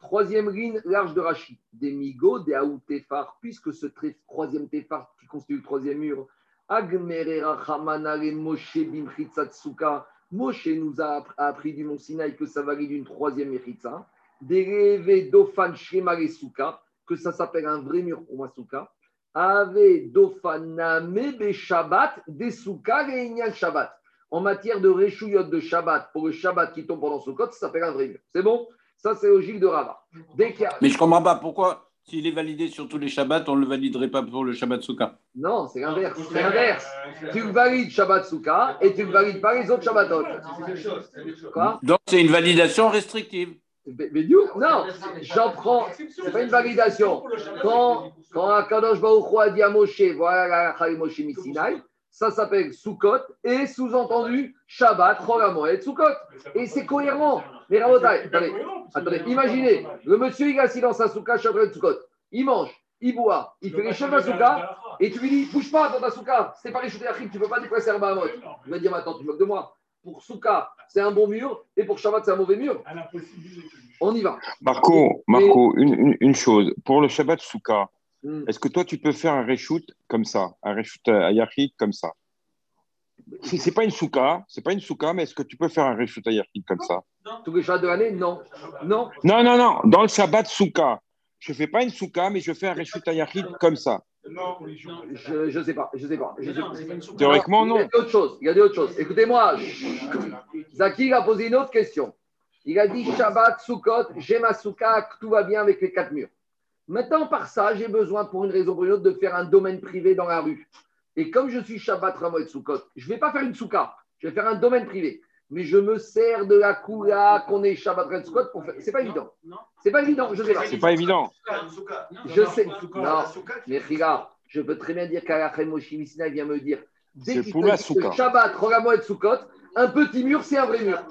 Troisième ligne large de Rashi. Des migots, des aout tefar, puisque ce troisième tefar qui constitue le troisième mur, Agmerera Hamanare Moshe Bimchitsatsuka. Moshe nous a app- a appris du Mont Sinaï que ça valide une troisième Mechitza. Des rêves d'Ofan Shemare Suka, que ça s'appelle un vrai mur pour Masuka. Ave Dofaname Be Shabbat, des Suka Réunion Shabbat. En matière de réchouillotte de Shabbat, pour le Shabbat qui tombe pendant Sukkot, ça s'appelle un vrai mur. C'est bon? Ça, c'est logique de Rava. Dès qu'il y a- Mais je comprends pas pourquoi, s'il est validé sur tous les Shabbats, on ne le validerait pas pour le Shabbat Souka. Non, c'est l'inverse. C'est l'inverse. Tu le valides Shabbat Souka et tu ne valides pas les autres Shabbatot. Quoi? Donc c'est une validation restrictive. Mais mais non, j'en prends. C'est pas une validation. Quand, quand Akadosh Baruch Hu a dit à Moshe, voilà la Moshe Misinaï, ça s'appelle Sukkot et sous-entendu Shabbat, Chogamoed, Sukkot. Et c'est cohérent. Mais Rabotai, attendez, attendez, imaginez, le monsieur il est assis dans sa souka, Shabbat, Sukkot. Il mange, il boit, il fait les cheveux souka et tu lui dis, bouge pas dans ta souka, c'est pas les cheveux d'Achim, tu peux pas déplacer un Bahamot. Il va dire, mais attends, tu moques de moi. Pour souka, c'est un bon mur et pour Shabbat, c'est un mauvais mur. On y va. Marco, Marco une, une- une chose. Pour le Shabbat Souka, Hmm. est-ce que toi, tu peux faire un reshoot comme ça Un reshoot à Yachid comme ça? Si c'est pas une Souka, c'est pas une Souka, mais est-ce que tu peux faire un reshoot à Yachid comme ça? Tous les Shabbats de l'année, non. Non. Non, non, non. Dans le Shabbat Souka, je fais pas une Souka, mais je fais un reshoot à Yachid comme ça. Je ne sais pas. Je sais pas. Je sais pas. Théoriquement, Il y non. a d'autres choses. Il y a d'autres choses. Écoutez-moi. Zaki il a posé une autre question. Il a dit Shabbat, Sukkot, j'ai ma souka, tout va bien avec les quatre murs. Maintenant, par ça, j'ai besoin, pour une raison ou pour une autre, de faire un domaine privé dans la rue. Et comme je suis Shabbat, Ramot, Sukkot, je ne vais pas faire une souka, je vais faire un domaine privé. Mais je me sers de la coula qu'on est Shabbat, Ramot, Sukkot pour faire. C'est pas évident. C'est pas évident, je sais pas. C'est pas évident. Je sais. Non, mais regarde, je peux très bien dire qu'Alachem Moshe Missina vient me dire dès qu'il te. Shabbat, Rogamoed, Sukkot, un petit mur, c'est un vrai mur.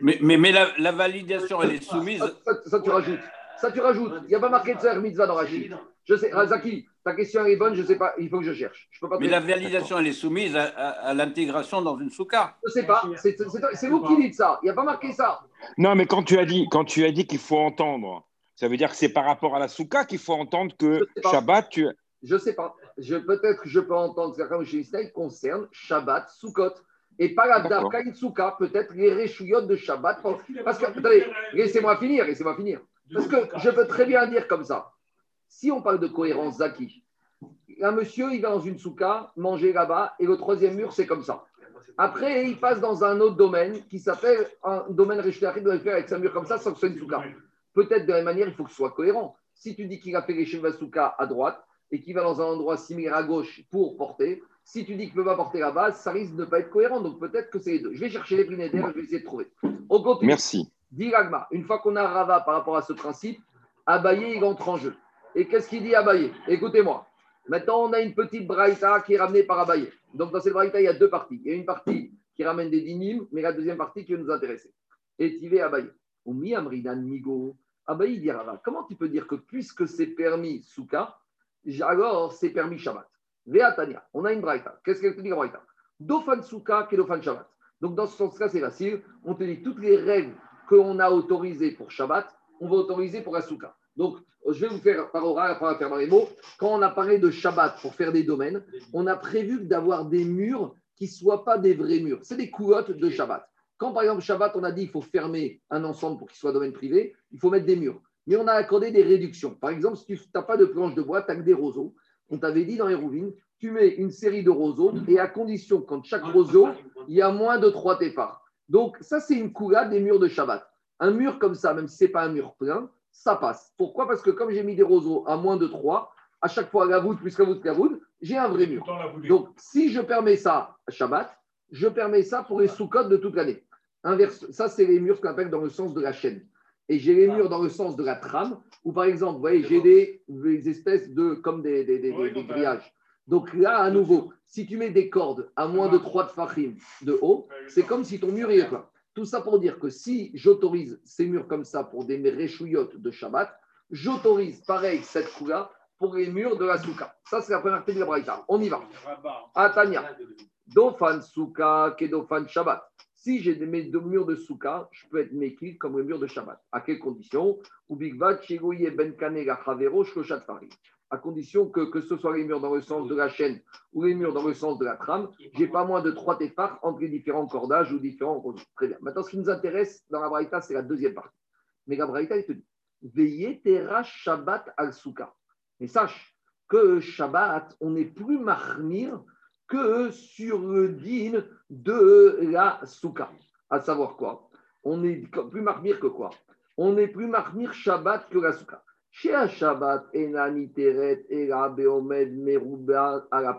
Mais, mais, mais la, la validation, elle est soumise. Ça, ça- ça, tu rajoutes. Ça, tu rajoutes. Il n'y a pas marqué de Mitzvah dans Rachid. Je sais, Razaki, ta question est bonne, je ne sais pas, il faut que je cherche. Je peux pas Mais la validation, elle est soumise à, à- à l'intégration dans une souka. Je ne sais pas, c'est vous qui dites ça. Il n'y a pas marqué ça. Non, mais quand tu as dit, quand tu as dit qu'il faut entendre, ça veut dire que c'est par rapport à la Souka qu'il faut entendre que. Shabbat, tu. Je ne sais pas. Je- Peut-être que je peux entendre que Rachid Moshe concerne Shabbat, Sukkot. Et pas la Souka, peut-être les réchouillottes de Shabbat. Parce que, attendez, laissez-moi finir, laissez-moi finir. Parce que je peux très bien dire comme ça. Si on parle de cohérence, Zaki, un monsieur, il va dans une souka, manger là-bas, et le troisième mur, c'est comme ça. Après, il passe dans un autre domaine qui s'appelle un domaine il doit faire avec sa mur comme ça, sans que ce soit une souka. Peut-être de la même manière, il faut que ce soit cohérent. Si tu dis qu'il a fait les cheveux souka à droite et qu'il va dans un endroit similaire à gauche pour porter, si tu dis qu'il ne peut pas porter là-bas, ça risque de ne pas être cohérent. Donc peut-être que c'est les deux. Je vais chercher les prinétaires, je vais essayer de trouver. On continue. Merci. Dit une fois qu'on a Rava par rapport à ce principe, Abaye, il entre en jeu. Et qu'est-ce qu'il dit Abaye? Écoutez-moi. Maintenant, on a une petite braïta qui est ramenée par Abaye. Donc, dans cette braïta, il y a deux parties. Il y a une partie qui ramène des dynimes, mais la deuxième partie qui va nous intéresser. Et Tivé Abaye. Oumi Amridan Migo. Abaye dit Rava, comment tu peux dire que puisque c'est permis Souka, alors c'est permis Shabbat? Veatania, on a une braïta. Qu'est-ce qu'elle te dit la braïta? Dofan Souka, Kedofan Shabbat? Donc, dans ce sens-là, c'est facile. On te dit toutes les règles qu'on a autorisées pour Shabbat, on va autoriser pour la Souka. Donc, je vais vous faire par oral, après on va faire dans les mots. Quand on a parlé de Shabbat pour faire des domaines, on a prévu d'avoir des murs qui ne soient pas des vrais murs. C'est des coulottes de Shabbat. Quand par exemple Shabbat, on a dit qu'il faut fermer un ensemble pour qu'il soit domaine privé, il faut mettre des murs. Mais on a accordé des réductions. Par exemple, si tu n'as pas de planche de bois, tu as que des roseaux. On t'avait dit dans les rouvines, tu mets une série de roseaux et à condition quand chaque roseau, il y a moins de 3 téphars. Donc ça, c'est une coulade des murs de Shabbat. Un mur comme ça, même si ce n'est pas un mur plein, ça passe. Pourquoi? Parce que comme j'ai mis des roseaux à moins de 3, à chaque fois la voûte plus la voûte la voûte, j'ai un vrai mur. Donc, si je permets ça à Shabbat, je permets ça pour les sous-codes de toute l'année. Inverse, ça, c'est les murs qu'on appelle dans le sens de la chaîne. Et j'ai les murs dans le sens de la trame, où par exemple, vous voyez, j'ai des, des espèces de, comme des, des, des- grillages. Donc là, à nouveau, si tu mets des cordes à moins de 3 de fachim de haut, c'est comme si ton mur est plein. Tout ça pour dire que si j'autorise ces murs comme ça pour des réchouillottes de Shabbat, j'autorise pareil cette couleur pour les murs de la souka. Ça, c'est la première partie de la braïta. On y va. Rabat. Ah. Dofan Souka, Kedofan Shabbat. Si j'ai des mes deux murs de Souka, je peux être méquille comme le mur de Shabbat. À quelles conditions? Ben À condition que, ce soit les murs dans le sens de la chaîne ou les murs dans le sens de la trame, j'ai pas moins de trois téphars entre les différents cordages ou différents. Très bien. Maintenant, ce qui nous intéresse dans la Braïta, c'est la deuxième partie. Mais la Braïta, il te dit Veillez Shabbat al Souka. Mais sache que Shabbat, on n'est plus marmire que sur le din de la souka. À savoir quoi? On est plus marmire que quoi? On n'est plus marmire Shabbat que la souka. Chez Shabbat, Enani Teret, Ela Beomed, Meruba, à.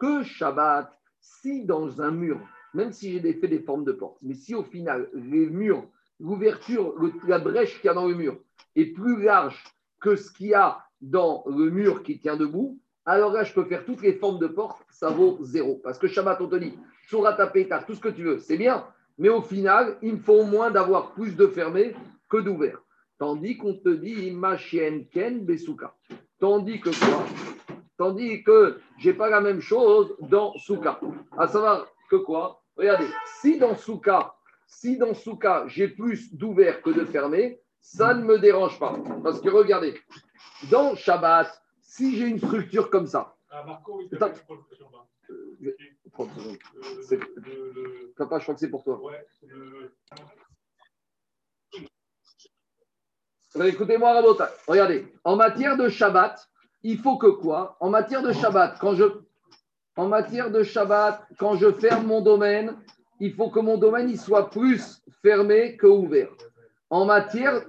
Que Shabbat, si dans un mur, même si j'ai fait des formes de porte, mais si au final, les murs, l'ouverture, la brèche qu'il y a dans le mur est plus large que ce qu'il y a dans le mur qui tient debout, alors là, je peux faire toutes les formes de porte, ça vaut zéro. Parce que Shabbat, on te dit, Surata Pétar, tout ce que tu veux, c'est bien, mais au final, il me faut au moins d'avoir plus de fermés que d'ouverts. Tandis qu'on te dit, Machien Ken Besuka. Tandis que quoi Tandis que j'ai pas la même chose dans Souka. À savoir que quoi Regardez, si dans Souka, si dans Souka, j'ai plus d'ouverts que de fermés, ça ne me dérange pas. Parce que regardez, dans Shabbat, si j'ai une structure comme ça, Ah, Marco, Attends. bas. euh, 30 secondes. Le- C'est- le- le- Papa, je crois que c'est pour toi. ouais, le- Euh, Écoutez-moi, Rabota. Regardez, en matière de Shabbat, il faut que quoi? En matière de Shabbat, quand je, en matière de Shabbat, quand je ferme mon domaine, il faut que mon domaine il soit plus fermé que ouvert. En matière,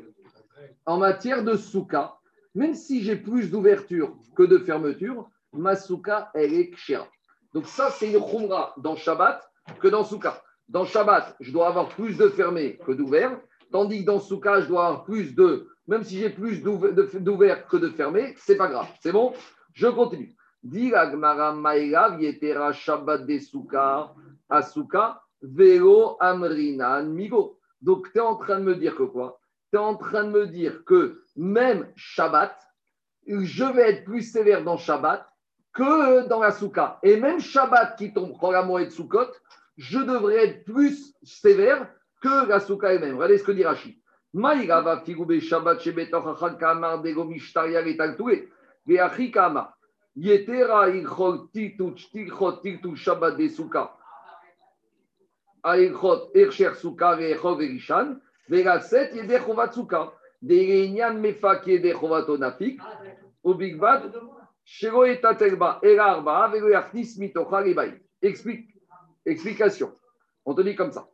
en matière de souka, même si j'ai plus d'ouverture que de fermeture, ma souka, elle est kshera. Donc ça, c'est une khumra dans Shabbat que dans souka. Dans Shabbat, je dois avoir plus de fermé que d'ouvert, tandis que dans souka, je dois avoir plus de, même si j'ai plus d'ouvert que de fermé, c'est pas grave. C'est bon? Je continue. Dit Yetera Shabbat Asuka, Velo Amrinan Migo. Donc, tu es en train de me dire que quoi? Tu es en train de me dire que même Shabbat, je vais être plus sévère dans Shabbat que dans la. Et même Shabbat qui tombe moelle de Soukot, je devrais être plus sévère que la Souka elle-même. Regardez ce que dit Rachid. Maïga va figoube Shabbat shebetoch achad kamar dego mishtaria et taltoué. Veachi kamar. Yetera ilchot titu tichot titu Shabbat de Souka. Ailchot ercher Souka ve'echov erishan. Ve'gaset yedech chovat Souka. De'inyan mefak yedech chovat onafik. Ubigvad. Shelo etatelba ela arba'a ve'lo yachnis mitocha lebaï. Explique. Explication. On te dit comme ça.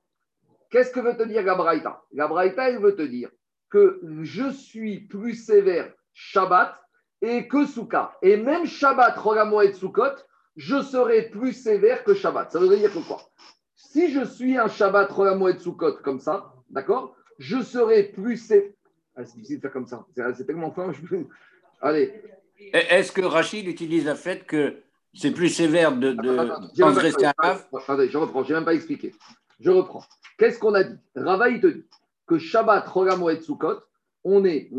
Qu'est-ce que veut te dire la Braïta La Braïta, elle veut te dire que je suis plus sévère Shabbat et que Souka. Et même Shabbat, Rogamoed Soukot, je serai plus sévère que Shabbat. Ça veut dire que quoi? Si je suis un Shabbat, Rogamoed Soukot comme ça, d'accord? Je serai plus sévère. Ah, c'est difficile de faire comme ça. C'est tellement fin. Je... Allez, Est-ce que Rachid utilise le fait que c'est plus sévère de, transgresser Attendez, je reprends, je n'ai même pas expliqué. Je reprends. Qu'est-ce qu'on a dit? Rava, il te dit que Shabbat, Rogamoed Sukkot, on est.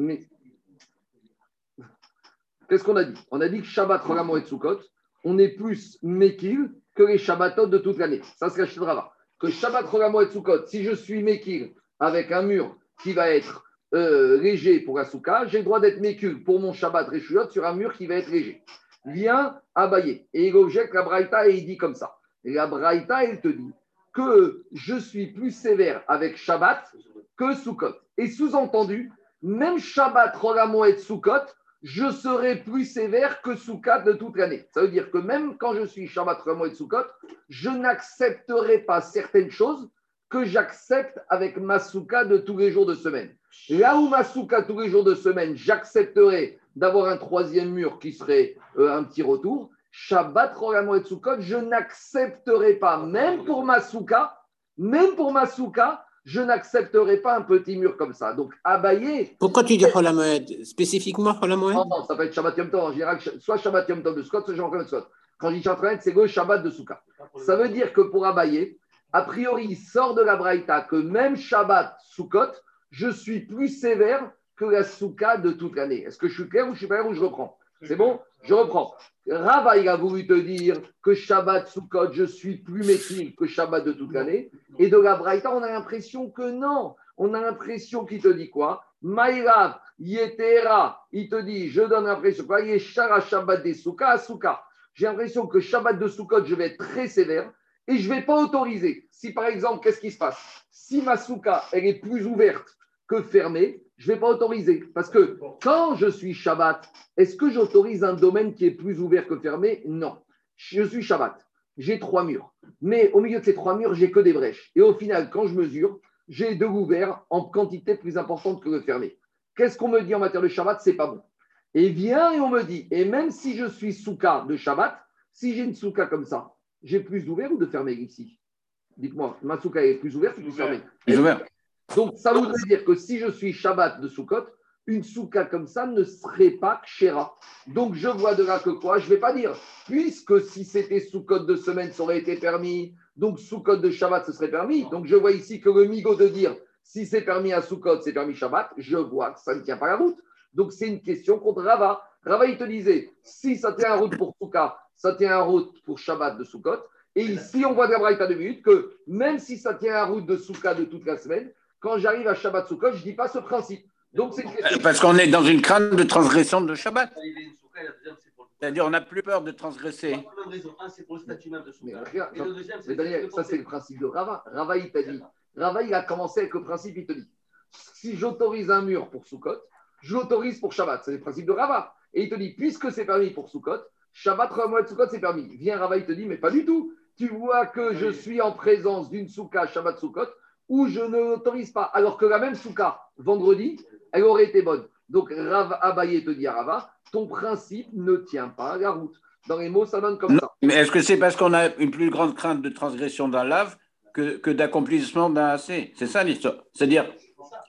Qu'est-ce qu'on a dit? On a dit que Shabbat, Rogamoed Sukkot, on est plus Mekil que les Shabbatot de toute l'année. Ça, c'est la Rava. Que Shabbat Chol et Sukkot, si je suis Mekir avec un mur qui va être euh, léger pour la Souka, j'ai le droit d'être Mekir pour mon Shabbat Reshuyot sur un mur qui va être léger. Viens Abaye. Et il objecte la Braïta et il dit comme ça. Et la Braïta, elle te dit que je suis plus sévère avec Shabbat que Sukkot. Et sous-entendu, même Shabbat, Rolamo et Sukkot, je serai plus sévère que Sukkot de toute l'année. Ça veut dire que même quand je suis Shabbat, Rolamo et Sukkot, je n'accepterai pas certaines choses que j'accepte avec ma de tous les jours de semaine. Là où ma tous les jours de semaine, j'accepterai d'avoir un troisième mur qui serait euh, un petit retour. Shabbat, Rolamo et Sukkot, je n'accepterai pas, même pour ma Souka, même pour ma Souka, je n'accepterai pas un petit mur comme ça. Donc, abayé. Pourquoi tu dis Holamoed Spécifiquement Holamoed Non, non, ça peut être Shabbat Yom Tov en général, soit Shabbat Yom Tov de Scott, soit Yom Tov de Scott. Quand je dis Shabbat, c'est le Shabbat de Souka. Ça veut dire que pour abayer, a priori, il sort de la Braïta que même Shabbat Sukkot, je suis plus sévère que la Souka de toute l'année. Est-ce que je suis clair ou je suis pas clair ou je reprends? C'est bon Je reprends. Rava, il a voulu te dire que Shabbat Sukkot, je suis plus métier que Shabbat de toute l'année. Et de la Braïta, on a l'impression que non. On a l'impression qu'il te dit quoi? Maïrav, Yetera, il te dit, je donne l'impression quoi? Yeshara Shabbat des à. J'ai l'impression que Shabbat de Sukkot, je vais être très sévère et je ne vais pas autoriser. Si par exemple, qu'est-ce qui se passe? Si ma souka, elle est plus ouverte que fermée, je ne vais pas autoriser. Parce que quand je suis Shabbat, est-ce que j'autorise un domaine qui est plus ouvert que fermé? Non. Je suis Shabbat. J'ai trois murs. Mais au milieu de ces trois murs, j'ai que des brèches. Et au final, quand je mesure, j'ai deux ouverts en quantité plus importante que le fermé. Qu'est-ce qu'on me dit en matière de Shabbat? C'est pas bon. Et vient et on me dit, et même si je suis souka de Shabbat, si j'ai une souka comme ça, j'ai plus d'ouvert ou de fermé ici? Dites-moi, ma souka est plus ouverte ou plus fermée? Plus ouvert. Donc, ça voudrait dire que si je suis Shabbat de Sukkot, une souka comme ça ne serait pas Kshera. Donc, je vois de là que quoi? Je ne vais pas dire, puisque si c'était Sukkot de semaine, ça aurait été permis, donc Sukkot de Shabbat, ce serait permis. Donc, je vois ici que le migo de dire, si c'est permis à Sukkot, c'est permis Shabbat, je vois que ça ne tient pas la route. Donc, c'est une question contre Rava. Rava, il te disait, si ça tient la route pour Souka, ça tient la route pour Shabbat de Sukkot. Et ici, on voit de la Braïta de minutes que même si ça tient la route de Souka de toute la semaine, quand j'arrive à Shabbat Sukkot, je ne dis pas ce principe. Donc, c'est une question. Parce qu'on est dans une crainte de transgression de Shabbat. C'est-à-dire, on n'a plus peur de transgresser. Un, c'est pour le statut même de Mais souka. regarde, Et le deuxième, mais c'est Daniel, ça c'est le principe de Rava. Rava, il t'a dit. Rava, il a commencé avec le principe, il te dit si j'autorise un mur pour Sukkot, je l'autorise pour Shabbat. C'est le principe de Rava. Et il te dit puisque c'est permis pour Sukkot, Shabbat, Ramouet, Sukkot, c'est permis. Viens, Rava, il te dit mais pas du tout. Tu vois que je suis en présence d'une Souka, Shabbat, Sukkot, où je ne l'autorise pas. Alors que la même Souka, vendredi, elle aurait été bonne. Donc Rav Abaye te dit à Rava ton principe ne tient pas la route. Dans les mots, ça donne comme Non, ça. mais est-ce que c'est parce qu'on a une plus grande crainte de transgression d'un lave que, que d'accomplissement d'un AC C'est ça l'histoire. C'est-à-dire,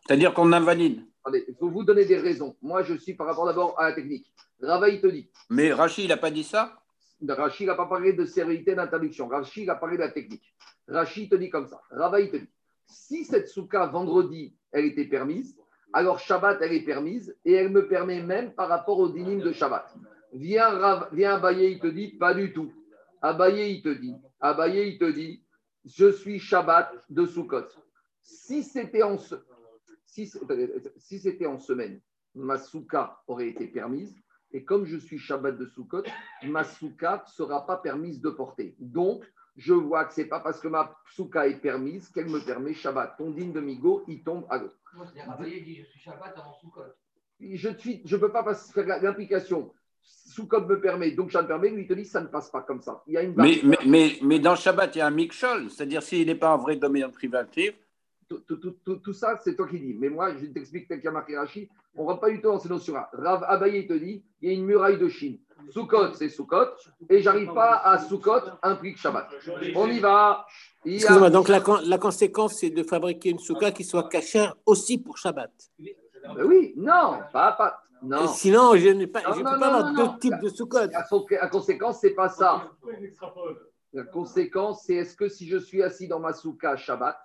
c'est-à-dire qu'on invalide. Attendez, il faut vous donner des raisons. Moi, je suis par rapport d'abord à la technique. Rava, il te dit Mais Rachid, il n'a pas dit ça? Rachid n'a pas parlé de sévérité d'interdiction. Rachid a parlé de la technique. Rachid te dit comme ça. Rava, il te dit si cette souka vendredi, elle était permise, alors Shabbat, elle est permise et elle me permet même par rapport au dinim de Shabbat. Viens, Rav, viens Abaye, il te dit pas du tout. Abaye, il te dit Abaye, il te dit je suis Shabbat de Sukkot. Si c'était en, si, si en semaine, ma souka aurait été permise. Et comme je suis Shabbat de Sukkot, ma souka ne sera pas permise de porter. Donc, je vois que ce n'est pas parce que ma souka est permise qu'elle me permet Shabbat. Ton digne de Migo, il tombe à l'autre. Moi, c'est-à-dire, Abaye dit je suis Shabbat avant Soukot. Je ne peux pas passer- faire l'implication. Soukot me permet, donc ça me permet. Lui, il te dit ça ne passe pas comme ça. Il y a une mais, barrière. mais, mais, mais dans Shabbat, il y a un mikshol. C'est-à-dire, s'il n'est pas un vrai domaine privatif, tout, ça, c'est toi qui dis. Mais moi, je t'explique tel qu'a marqué Rachi. On ne rentre pas du tout dans ces notions-là. Rav Abaye te dit il y a une muraille de Chine. Soukot, c'est Soukot. Et j'arrive pas à Soukot implique Shabbat. On y va. Il y a- Excusez-moi, donc la, con- la conséquence, c'est de fabriquer une souka qui soit cachère aussi pour Shabbat. Ben oui, non, pas, pas. Non. Sinon, je ne peux pas avoir deux types de soukot. La, conséquence, c'est pas ça. La conséquence, c'est est-ce que si je suis assis dans ma souka Shabbat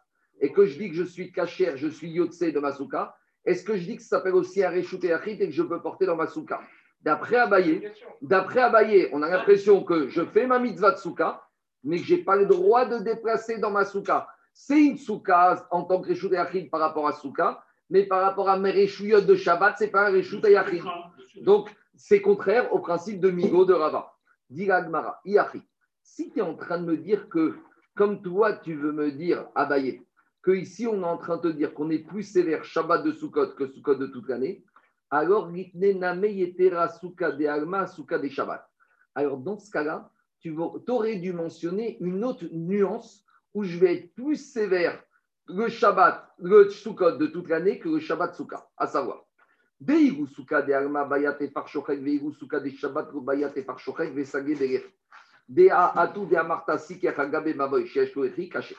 et que je dis que je suis cachère, je suis yotse de ma souka, est-ce que je dis que ça s'appelle aussi un réchouté achit et que je peux porter dans ma souka D'après Abaye, d'après Abaye, on a l'impression que je fais ma mitzvah de souka mais que je n'ai pas le droit de déplacer dans ma souka. C'est une souka en tant que Reshut Yachid par rapport à souka, mais par rapport à mes Reshuyot de Shabbat, ce n'est pas un Reshut Yachid. Donc, c'est contraire au principe de Migo de Rava. Dit. Si tu es en train de me dire que, comme toi, tu veux me dire, Abaye, que ici on est en train de te dire qu'on est plus sévère Shabbat de Sukkot que Sukkot de toute l'année, alors de Alma de Shabbat. Alors dans ce cas-là, tu aurais dû mentionner une autre nuance où je vais être plus sévère le Shabbat, le Sukkot de toute l'année que le Shabbat Sukkah, à savoir. De Alma Bayate Parchochek, Veigu Sukkah de Shabbat Bayate Parchochek, Vesage Beref. Dea Atu de Amarta Siker Hagabe Maboy Shesh Loechi Caché.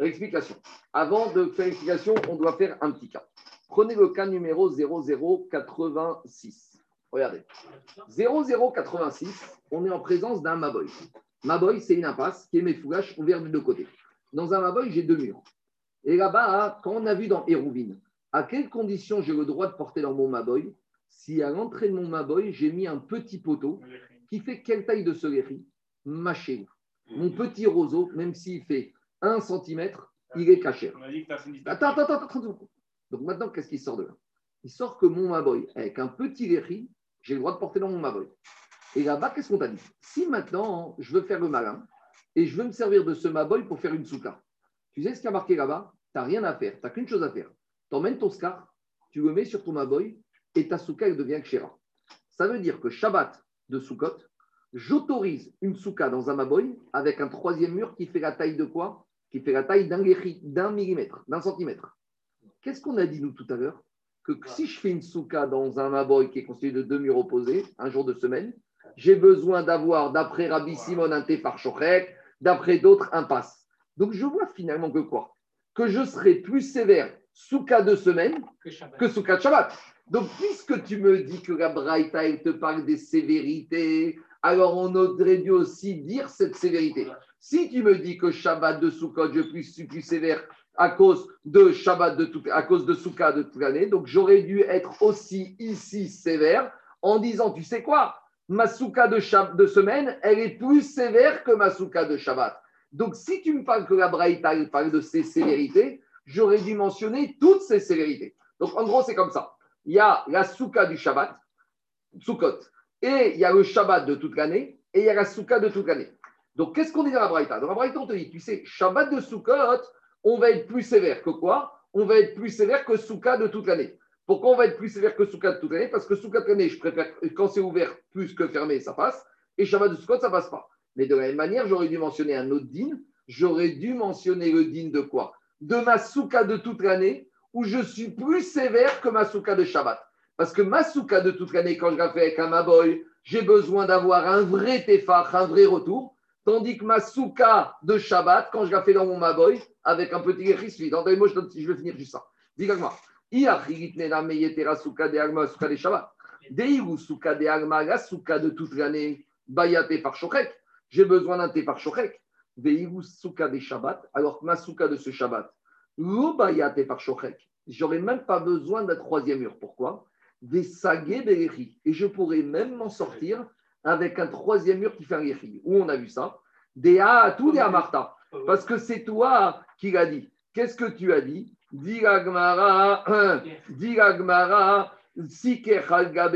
Explication. Avant de faire l'explication, on doit faire un petit cas. Prenez le cas numéro 0086. Regardez. 0086, on est en présence d'un Maboy. Maboy, c'est une impasse qui est mes fougages ouverts de deux côtés. Dans un Maboy, j'ai deux murs. Et là-bas, quand on a vu dans Hérouvine, à quelles conditions j'ai le droit de porter dans mon Maboy si à l'entrée de mon Maboy, j'ai mis un petit poteau qui fait quelle taille de solerie Maché. Mon petit roseau, même s'il fait 1 cm, il est caché. Attends, attends, attends, attends. Donc maintenant, qu'est-ce qui sort de là? Il sort que mon Maboy, avec un petit léri, j'ai le droit de porter dans mon Maboy. Et là-bas, qu'est-ce qu'on t'a dit? Si maintenant, je veux faire le malin et je veux me servir de ce Maboy pour faire une souka, tu sais ce qu'il y a marqué là-bas? Tu n'as rien à faire, tu n'as qu'une chose à faire. Tu emmènes ton scar, tu le mets sur ton Maboy et ta souka, elle devient kshera. Ça veut dire que Shabbat de Sukkot, j'autorise une souka dans un Maboy avec un troisième mur qui fait la taille de quoi? Qui fait la taille d'un millimètre, d'un centimètre. Qu'est-ce qu'on a dit nous tout à l'heure Que si je fais une souka dans un Maboy qui est constitué de deux murs opposés, un jour de semaine, j'ai besoin d'avoir, d'après Rabbi Simon, un par Shochrek, d'après d'autres, un pass. Donc je vois finalement que quoi Que je serai plus sévère souka de semaine que souka de Shabbat. Donc puisque tu me dis que la Braïta, elle te parle des sévérités, alors on aurait dû aussi dire cette sévérité. Si tu me dis que Shabbat de Sukkot, je suis plus sévère à cause de Shabbat de toute l'année, donc j'aurais dû être aussi ici sévère en disant, tu sais quoi, ma Souka de, Shab- de semaine, elle est plus sévère que ma Souka de Shabbat. Donc si tu me parles que la Braïta parle de ces sévérités, j'aurais dû mentionner toutes ces sévérités. Donc en gros, c'est comme ça. Il y a la Souka du Shabbat, Sukkot, et il y a le Shabbat de toute l'année, et il y a la Souka de toute l'année. Donc, qu'est-ce qu'on dit dans la Braïta? Dans la Braïta, on te dit, tu sais, Shabbat de Sukkot, on va être plus sévère que quoi? On va être plus sévère que Souka de toute l'année. Pourquoi on va être plus sévère que Souka de toute l'année? Parce que Souka de l'année, je préfère, quand c'est ouvert plus que fermé, ça passe. Et Shabbat de Sukkot, ça passe pas. Mais de la même manière, j'aurais dû mentionner un autre din. J'aurais dû mentionner le din de quoi? De ma Souka de toute l'année, où je suis plus sévère que ma Souka de Shabbat. Parce que ma Souka de toute l'année, quand je la fais avec un Maboy, j'ai besoin d'avoir un vrai tefach, un vrai retour. Tandis que ma souka de Shabbat, quand je la fais dans mon Maboy, avec un petit risque, dans les mots, je, donne- je vais finir juste ça. Dis-moi. souka de Alma, souka de Shabbat. Deiru souka de Alma, la souka de toute l'année, bayate par Shochek. J'ai besoin d'un thé par Shochek. Deiru souka de Shabbat, alors que ma souka de ce Shabbat, lo bayate par Shochek. J'aurais même pas besoin d'un troisième mur. Pourquoi? Des sagé. Et je pourrais même m'en sortir avec un troisième mur qui fait un léchi. Où on a vu ça Des A, tout des Amarta. Parce que c'est toi qui l'as dit. Qu'est-ce que tu as dit?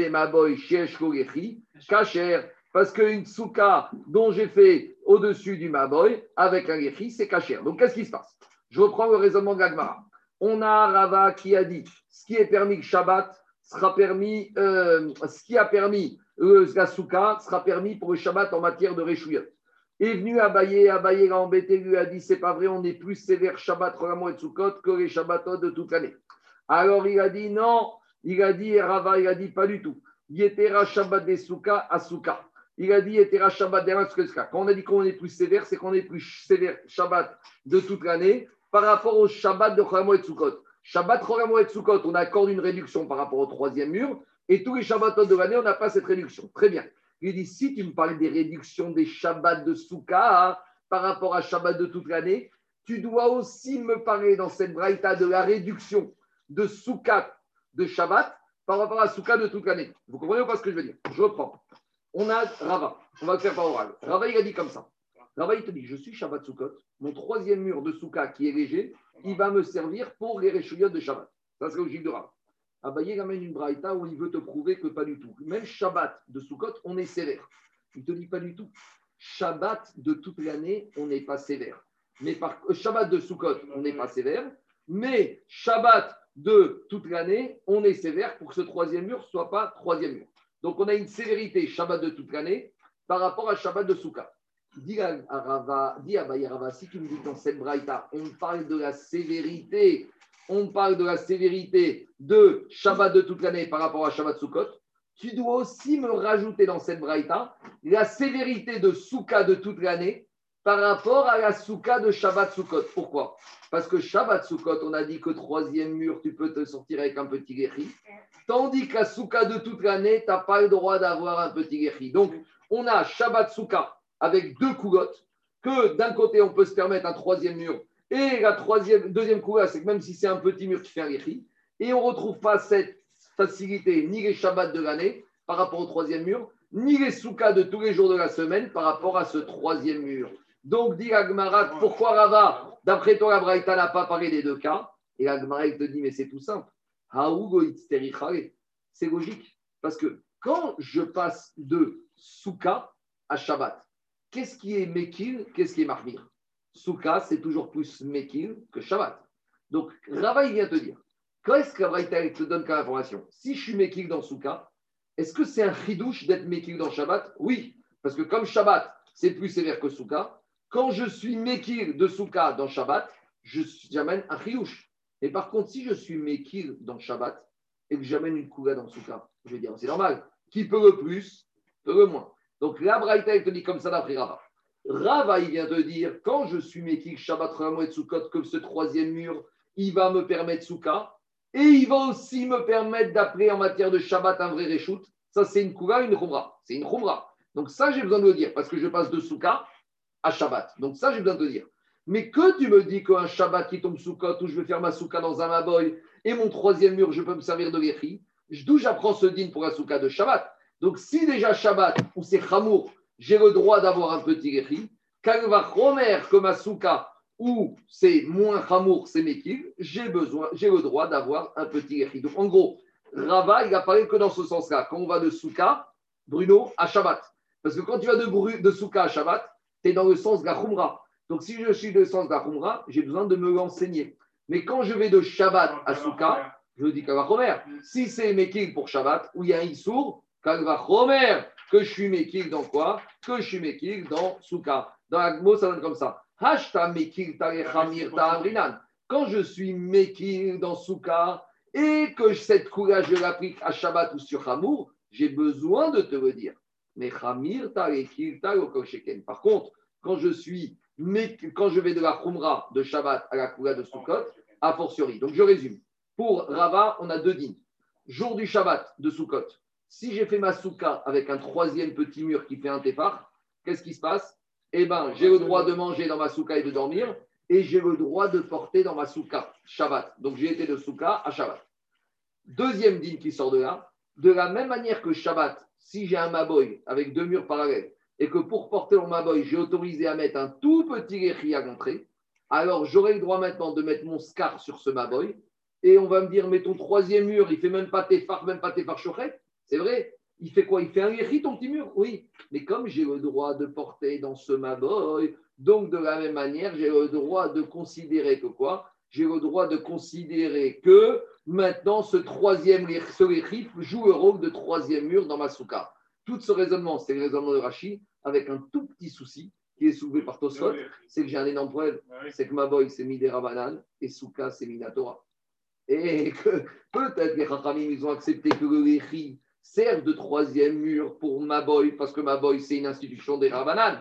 Maboy Shesh Kolechi, Kacher. Parce qu'une souka dont j'ai fait au-dessus du Maboy avec un léchi, c'est Kacher. Donc qu'est-ce qui se passe? Je reprends le raisonnement de la Gemara. On a Rava qui a dit ce qui est permis le Shabbat sera permis, euh, ce qui a permis la souka sera permis pour le Shabbat en matière de réchouillot. Est venu Abaye, Abaye l'a embêté, lui a dit c'est pas vrai, on est plus sévère Shabbat, Ramo et Sukkot que les Shabbatot de toute l'année. Alors il a dit non, il a dit Rava, il a dit pas du tout. Yetera Shabbat des Souka à Souka. Il a dit Yetera Shabbat des. Quand on a dit qu'on est plus sévère, c'est qu'on est plus sévère Shabbat de toute l'année par rapport au Shabbat de Ramo et Sukkot. Shabbat, Ramo et Sukkot, on accorde une réduction par rapport au troisième mur. Et tous les Shabbatot de l'année, on n'a pas cette réduction. Très bien. Il dit si tu me parles des réductions des Shabbats de Souka par rapport à Shabbat de toute l'année, tu dois aussi me parler dans cette braïta de la réduction de Souka de Shabbat par rapport à Souka de toute l'année. Vous comprenez pas ce que je veux dire? Je reprends. On a Rava. On va le faire par oral. Rava, il a dit comme ça. Rava, il te dit, je suis Shabbat Sukkot, mon troisième mur de Souka qui est léger, il va me servir pour les réchouillottes de Shabbat. Ça, c'est logique de Rav. Abaye ramène une braïta où il veut te prouver que pas du tout. Même Shabbat de Sukkot, on est sévère. Il te dit pas du tout. Shabbat de toute l'année, on n'est pas sévère. Mais euh, Shabbat de Sukkot, on n'est pas sévère. Mais Shabbat de toute l'année, on est sévère pour que ce troisième mur soit pas troisième mur. Donc on a une sévérité Shabbat de toute l'année par rapport à Shabbat de Sukkot. Dis à Rava, si tu me dis dans cette braïta, on parle de la sévérité, on parle de la sévérité de Shabbat de toute l'année par rapport à Shabbat Sukkot, tu dois aussi me rajouter dans cette braïta la sévérité de Souka de toute l'année par rapport à la Souka de Shabbat Sukkot. Pourquoi? Parce que Shabbat Sukkot, on a dit que troisième mur, tu peux te sortir avec un petit guéri. Tandis que la Souka de toute l'année, tu n'as pas le droit d'avoir un petit guéri. Donc, on a Shabbat Souka avec deux coulottes, que d'un côté, on peut se permettre un troisième mur. Et la troisième, deuxième coulotte, c'est que même si c'est un petit mur, tu fais un guéri. Et on ne retrouve pas cette facilité ni les Shabbats de l'année par rapport au troisième mur, ni les soukas de tous les jours de la semaine par rapport à ce troisième mur. Donc, dit Agmarat, pourquoi Rava, d'après toi, la Braïta n'a pas parlé des deux cas? Et Agmarat, te dit, mais c'est tout simple. C'est logique. Parce que quand je passe de souka à Shabbat, qu'est-ce qui est Mekil, qu'est-ce qui est Mahmir Souka, c'est toujours plus Mekil que Shabbat. Donc, Rava, il vient te dire, Qu'est-ce que Braïta te donne comme information? Si je suis Mekil dans Souka, est-ce que c'est un chidouche d'être Mekil dans Shabbat? Oui, parce que comme Shabbat, c'est plus sévère que Souka, quand je suis Mekil de Souka dans Shabbat, j'amène un chidouche. Et par contre, si je suis Mekil dans Shabbat et que j'amène une Kouga dans Souka, je vais dire, c'est normal. Qui peut le plus, peut le moins. Donc la Braïta, te dit comme ça d'après Rava. Rava, il vient de dire, quand je suis Mekil Shabbat, et Soukot, comme ce troisième mur, il va me permettre Souka, et il va aussi me permettre d'appeler en matière de Shabbat un vrai reshoot. Ça, c'est une Kouga, une Khumra. C'est une Khumra. Donc, ça, j'ai besoin de le dire parce que je passe de Souka à Shabbat. Donc, ça, j'ai besoin de te dire. Mais que tu me dis qu'un Shabbat qui tombe Soukot où je vais faire ma Souka dans un Maboy et mon troisième mur, je peux me servir de Gechi, d'où j'apprends ce din pour la Souka de Shabbat. Donc, si déjà Shabbat ou c'est Chamour, j'ai le droit d'avoir un petit Gechi, quand va Romer que ma Souka où c'est moins Hamour, c'est Mekil, j'ai besoin, j'ai le droit d'avoir un petit Gechi. Donc en gros, Rava, il apparaît que dans ce sens-là. Quand on va de Souka, Bruno, à Shabbat. Parce que quand tu vas de, Souka à Shabbat, tu es dans le sens de la Khumra. Donc si je suis dans le sens de la Khumra, j'ai besoin de me l'enseigner. Mais quand je vais de Shabbat à Souka, je dis Kalva Chomer. Si c'est Mekil pour Shabbat, où il y a un Issour, Kalva Chomer, que je suis Mekil dans quoi? Que je suis Mekil dans Souka. Dans la mot, ça donne comme ça. Quand je suis Mekil dans Souka et que cette courage je l'applique à Shabbat ou sur Hamour, j'ai besoin de te le dire. Mais Hamir Par contre, quand je suis quand je vais de la Khumra de Shabbat à la Koula de Sukkot, a fortiori. Donc je résume. Pour Rava, on a deux dînes. Jour du Shabbat de Sukkot, si j'ai fait ma souka avec un troisième petit mur qui fait un tefar, qu'est-ce qui se passe? Eh ben, j'ai le droit de manger dans ma souka et de dormir, et j'ai le droit de porter dans ma souka, Shabbat. Donc j'ai été de souka à Shabbat. Deuxième dîne qui sort de là, de la même manière que Shabbat, si j'ai un maboy avec deux murs parallèles, et que pour porter mon maboy, j'ai autorisé à mettre un tout petit guéri à l'entrée, alors j'aurai le droit maintenant de mettre mon scar sur ce maboy, et on va me dire, mais ton troisième mur, il fait même pas tes même pas tes phares C'est vrai, il fait quoi? Il fait un guéri, ton petit mur? Oui. Mais comme j'ai le droit de porter dans ce maboy, donc de la même manière, j'ai le droit de considérer que quoi? J'ai le droit de considérer que maintenant ce troisième ce joue le rôle de troisième mur dans ma souka. Tout ce raisonnement, c'est le raisonnement de Rashi, avec un tout petit souci qui est soulevé par Tosfot, c'est que j'ai un énorme problème. C'est que ma boy, c'est Midera Banane et Souka, c'est Minatora. Et que peut-être les Chachamim, ils ont accepté que le sert de troisième mur pour ma boy, parce que ma boy, c'est une institution des Rabanan.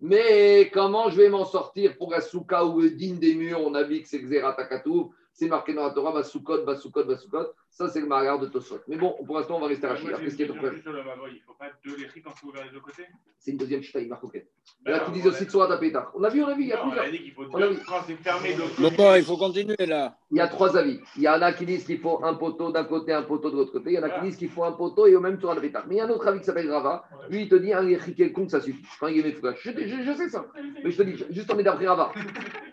Mais comment je vais m'en sortir pour la souka ou le din des murs On a vu que c'est Xeratakatouf. C'est marqué dans la Torah, Basukot, Basukot, Basukot. Ça, c'est le mariage de Tosot. Mais bon, pour l'instant, on va rester à Rachid. Après, ce qui est une le question problème. sur le Mavoy. Il ne faut pas deux léchis quand c'est ouvert des deux côtés C'est une deuxième chita, il marque OK. Et Ben là, non, tu dis on aussi a- de Surat à Pétard. On a vu, on a vu, il y a Non, on plusieurs. a dit qu'il faut On deux quand c'est fermé l'autre il faut continuer là. Il y a trois avis. Il y en a qui disent qu'il faut un poteau d'un côté, un poteau de l'autre côté. Il y en a qui disent qu'il faut un poteau et au même Surat à Pétard. Mais il y a un autre avis qui s'appelle Rava. Lui, il te dit un léchi quelconque, ça suffit. Quand il est méfouage. Je, je, je sais ça. Mais je te dis, juste on est d'après Rava.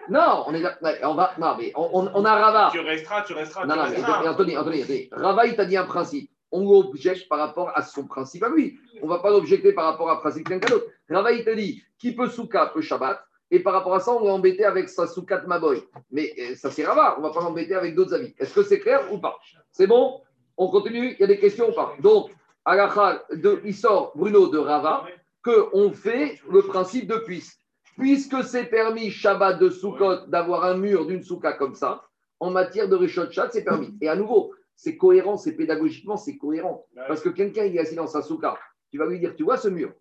Non, on est ouais, on va. Non, mais on, on- on a Rava. Tu resteras, tu resteras, Non, tu non, mais. Anthony, Anthony, Anthony. Rava, il t'a dit un principe. On l'objecte par rapport à son principe à lui. On ne va pas l'objecter par rapport à un principe quelqu'un d'autre. Rava, il te dit qui peut souka peut Shabbat. Et par rapport à ça, on va embêter avec sa soukat Maboy. Mais euh, ça, c'est Rava. On ne va pas l'embêter avec d'autres avis. Est-ce que c'est clair ou pas? C'est bon? On continue? Il y a des questions ou pas? Donc, Alachal, de, il sort Bruno de Rava qu'on fait le principe de puisse. Puisque c'est permis Shabbat de Sukkot d'avoir un mur d'une souka comme ça, en matière de Rishot c'est permis. Et à nouveau, c'est cohérent, c'est pédagogiquement, c'est cohérent. Parce que quelqu'un, il est assis dans sa souka, tu vas lui dire, tu vois ce mur?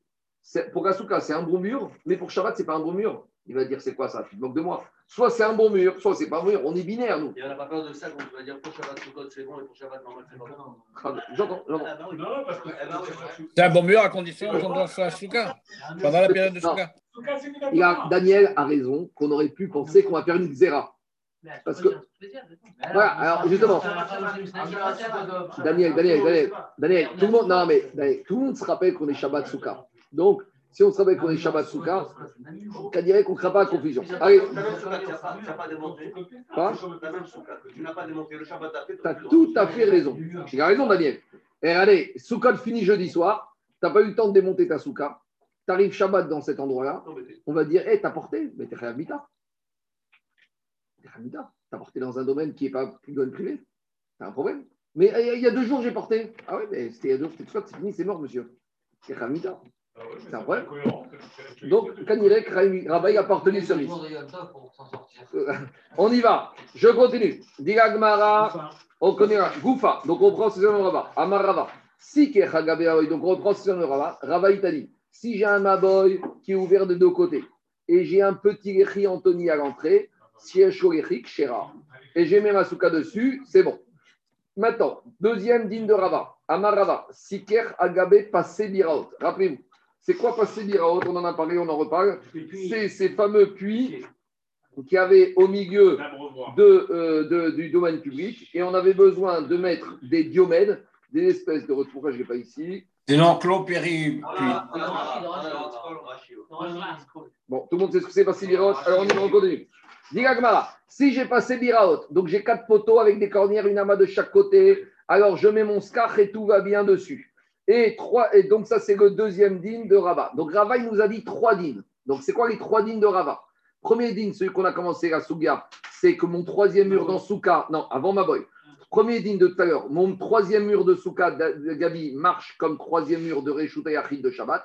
Pour la souka, c'est un bon mur, mais pour Shabbat, c'est pas un bon mur. Il va dire, c'est quoi ça? Tu te moques de moi. Soit c'est un bon mur, soit c'est pas un bon mur. On est binaire, nous. Il n'y en a pas peur de ça quand tu vas dire pour Shabbat Sukkot c'est bon et pour Shabbat normal c'est pas bon. Ah, J'entends, j'entends. Ah bah oui. Non, non, parce que. Oui. C'est un bon mur à condition qu'on danse la souka. Pendant la période de souka. Il a, Daniel a raison qu'on aurait pu penser qu'on va faire une xéra. Parce que- Voilà, alors, justement. Daniel, Daniel, Daniel, Daniel, tout le monde, non, mais Daniel, tout le monde se rappelle qu'on est Shabbat Souka. Donc, si on se rappelle qu'on est Shabbat Souka, on dirait qu'on ne crée pas la confusion. Allez, tu n'as pas, tu n'as pas démonté. Quoi Ta même Sukkot que tu n'as pas démonté le Shabbat d'après. tu as tout à fait raison. Tu as raison, Daniel. Et allez, Souka finit jeudi soir, tu n'as pas eu le temps de démonter ta Souka, tu arrives Shabbat dans cet endroit-là, on va dire, hé, t'as porté, mais t'es Réhabita. T'es Réhabita. T'as porté dans un domaine qui n'est pas un domaine privé. T'as un problème. Mais euh, il y a deux jours, j'ai porté. Ah ouais, mais c'était il y a deux jours, c'était soit c'est fini, c'est mort, monsieur. C'est Réhabita. C'est un problème. Donc, Kanirek, Rabbi a porté ce risque. On y va. Je continue. Digagmara, on connaît Goufa. Donc on prend ce nom Rava. Amar Rava. Si donc on reprend ce nom Rava. Rava il t'a dit si j'ai un Maboy qui est ouvert de deux côtés et j'ai un petit Lechi Anthony à l'entrée, si un Shorechik, Shera, et j'ai mes Masuka dessus, c'est bon. Maintenant, deuxième digne de Rava. Amar Rava. Siker Agabe Passé Biraot. Rappelez-vous. C'est quoi Passé Biraot? On en a parlé, on en reparle. C'est ces fameux puits qu'il y avait au milieu euh, du domaine public et on avait besoin de mettre des diomèdes, des espèces de pourquoi je ne l'ai pas ici. C'est l'enclos péri. Bon, tout le monde sait ce que c'est passé biraot. Alors on y va, on continue. Dis si j'ai passé biraot, donc j'ai quatre poteaux avec des cornières, une amas de chaque côté, alors je mets mon skach et tout va bien dessus. Et, trois, et donc ça c'est le deuxième din de Rava. Donc Rava il nous a dit trois dînes. Donc c'est quoi les trois dînes de Rava Premier din, celui qu'on a commencé la Souga, c'est que mon troisième mur dans Souka, non, avant ma boy. Premier din de tout à l'heure, mon troisième mur de Souka, de Gabi, marche comme troisième mur de Yachid de Shabbat.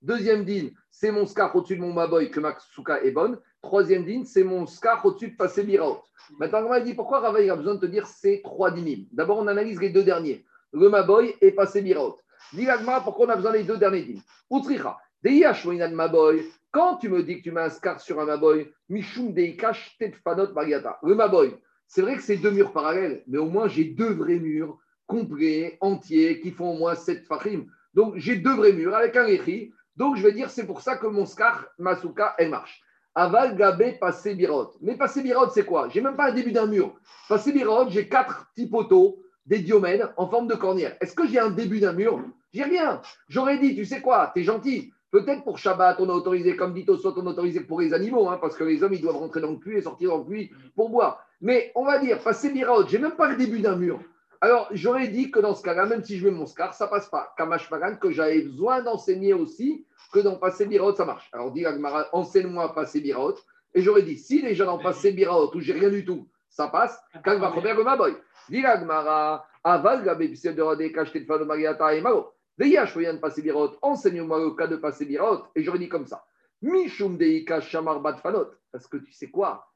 Deuxième din, c'est mon scar au-dessus de mon maboy que ma souka est bonne. Troisième din, c'est mon scar au-dessus de passer biraot. Maintenant, m'a dit pourquoi Rava il a besoin de te dire ces trois dinim D'abord, on analyse les deux derniers, le maboy et passer biraot. Dis pourquoi on a besoin des deux derniers din Utricha, Deiyash Moinan maboy, quand tu me dis que tu mets un scar sur un maboy, Mishum Deikash Tetfanot Mariata. Le maboy, c'est vrai que c'est deux murs parallèles, mais au moins j'ai deux vrais murs complets, entiers, qui font au moins sept fachim. Donc j'ai deux vrais murs avec un écrit. Donc je vais dire, c'est pour ça que mon scar, ma souka, elle marche. Aval, Gabé, Passé, Birot. Mais Passé, Birot, c'est quoi? J'ai même pas un début d'un mur. Passé, Birot, j'ai quatre petits poteaux, des diomèdes en forme de cornière. Est-ce que j'ai un début d'un mur? J'ai rien. J'aurais dit, tu sais quoi, t'es gentil. Peut-être pour Shabbat, on a autorisé, comme dit Tosot, on a autorisé pour les animaux, hein, parce que les hommes, ils doivent rentrer dans le puits et sortir dans le puits pour boire. Mais on va dire, Passé, Birot, j'ai même pas le début d'un mur. Alors, j'aurais dit que dans ce cas-là, même si je mets mon scar, ça passe pas. Kamash Pagan, que j'avais besoin d'enseigner aussi que dans Passé Biraot, ça marche. Alors, dit enseigne-moi Passé Biraot. Et j'aurais dit, si déjà dans Passé Biraot, où j'ai rien du tout, ça passe, quand va Robert ma boy. Dit Agmara, aval gabe psel de radé cacheté de fano mariata et malo. Veillage, je de Passé Biraot, enseigne-moi le cas de Passé Biraot. Et j'aurais dit comme ça. Mishum deika shamar bat fanot. Parce que tu sais quoi?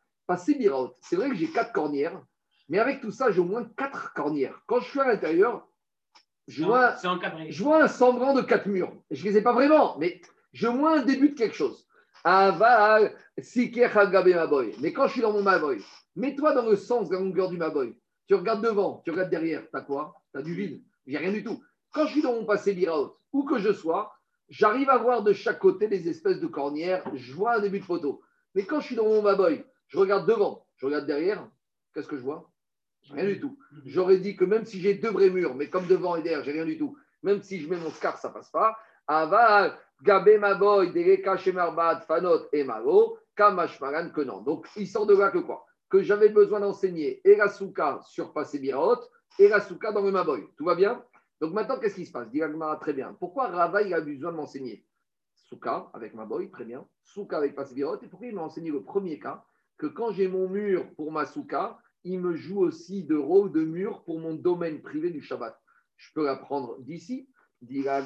Biraot, c'est vrai que j'ai quatre cornières. Mais avec tout ça, j'ai au moins quatre cornières. Quand je suis à l'intérieur, je vois, je vois un semblant de quatre murs. Je ne les ai pas vraiment, mais j'ai au moins un début de quelque chose. Mais quand je suis dans mon Maboy, mets-toi dans le sens de la longueur du Maboy. Tu regardes devant, tu regardes derrière. T'as quoi? T'as du vide. J'ai rien du tout. Quand je suis dans mon passé Biraot, où que je sois, j'arrive à voir de chaque côté des espèces de cornières. Je vois un début de photo. Mais quand je suis dans mon Maboy, je regarde devant, je regarde derrière. Qu'est-ce que je vois? Rien du tout. J'aurais dit que même si j'ai deux vrais murs, mais comme devant et derrière, j'ai rien du tout. Même si je mets mon scar, ça passe pas. Aval, Gabe Maboy, Dereka Shemarbat, Fanot et Maro, Kamashmaran que non. Donc, il sort de là que quoi? Que j'avais besoin d'enseigner souka sur Passé Biraot et la souka dans le Maboy. Tout va bien? Donc maintenant, qu'est-ce qui se passe? Dit Agmara, très bien. Pourquoi Rava, il a besoin de m'enseigner? Souka avec Maboy, très bien. Souka avec Passé Biraot. Et pourquoi il m'a enseigné le premier cas? Que quand j'ai mon mur pour ma souka, il me joue aussi de rôle de mur pour mon domaine privé du Shabbat. Je peux l'apprendre d'ici. J'avais un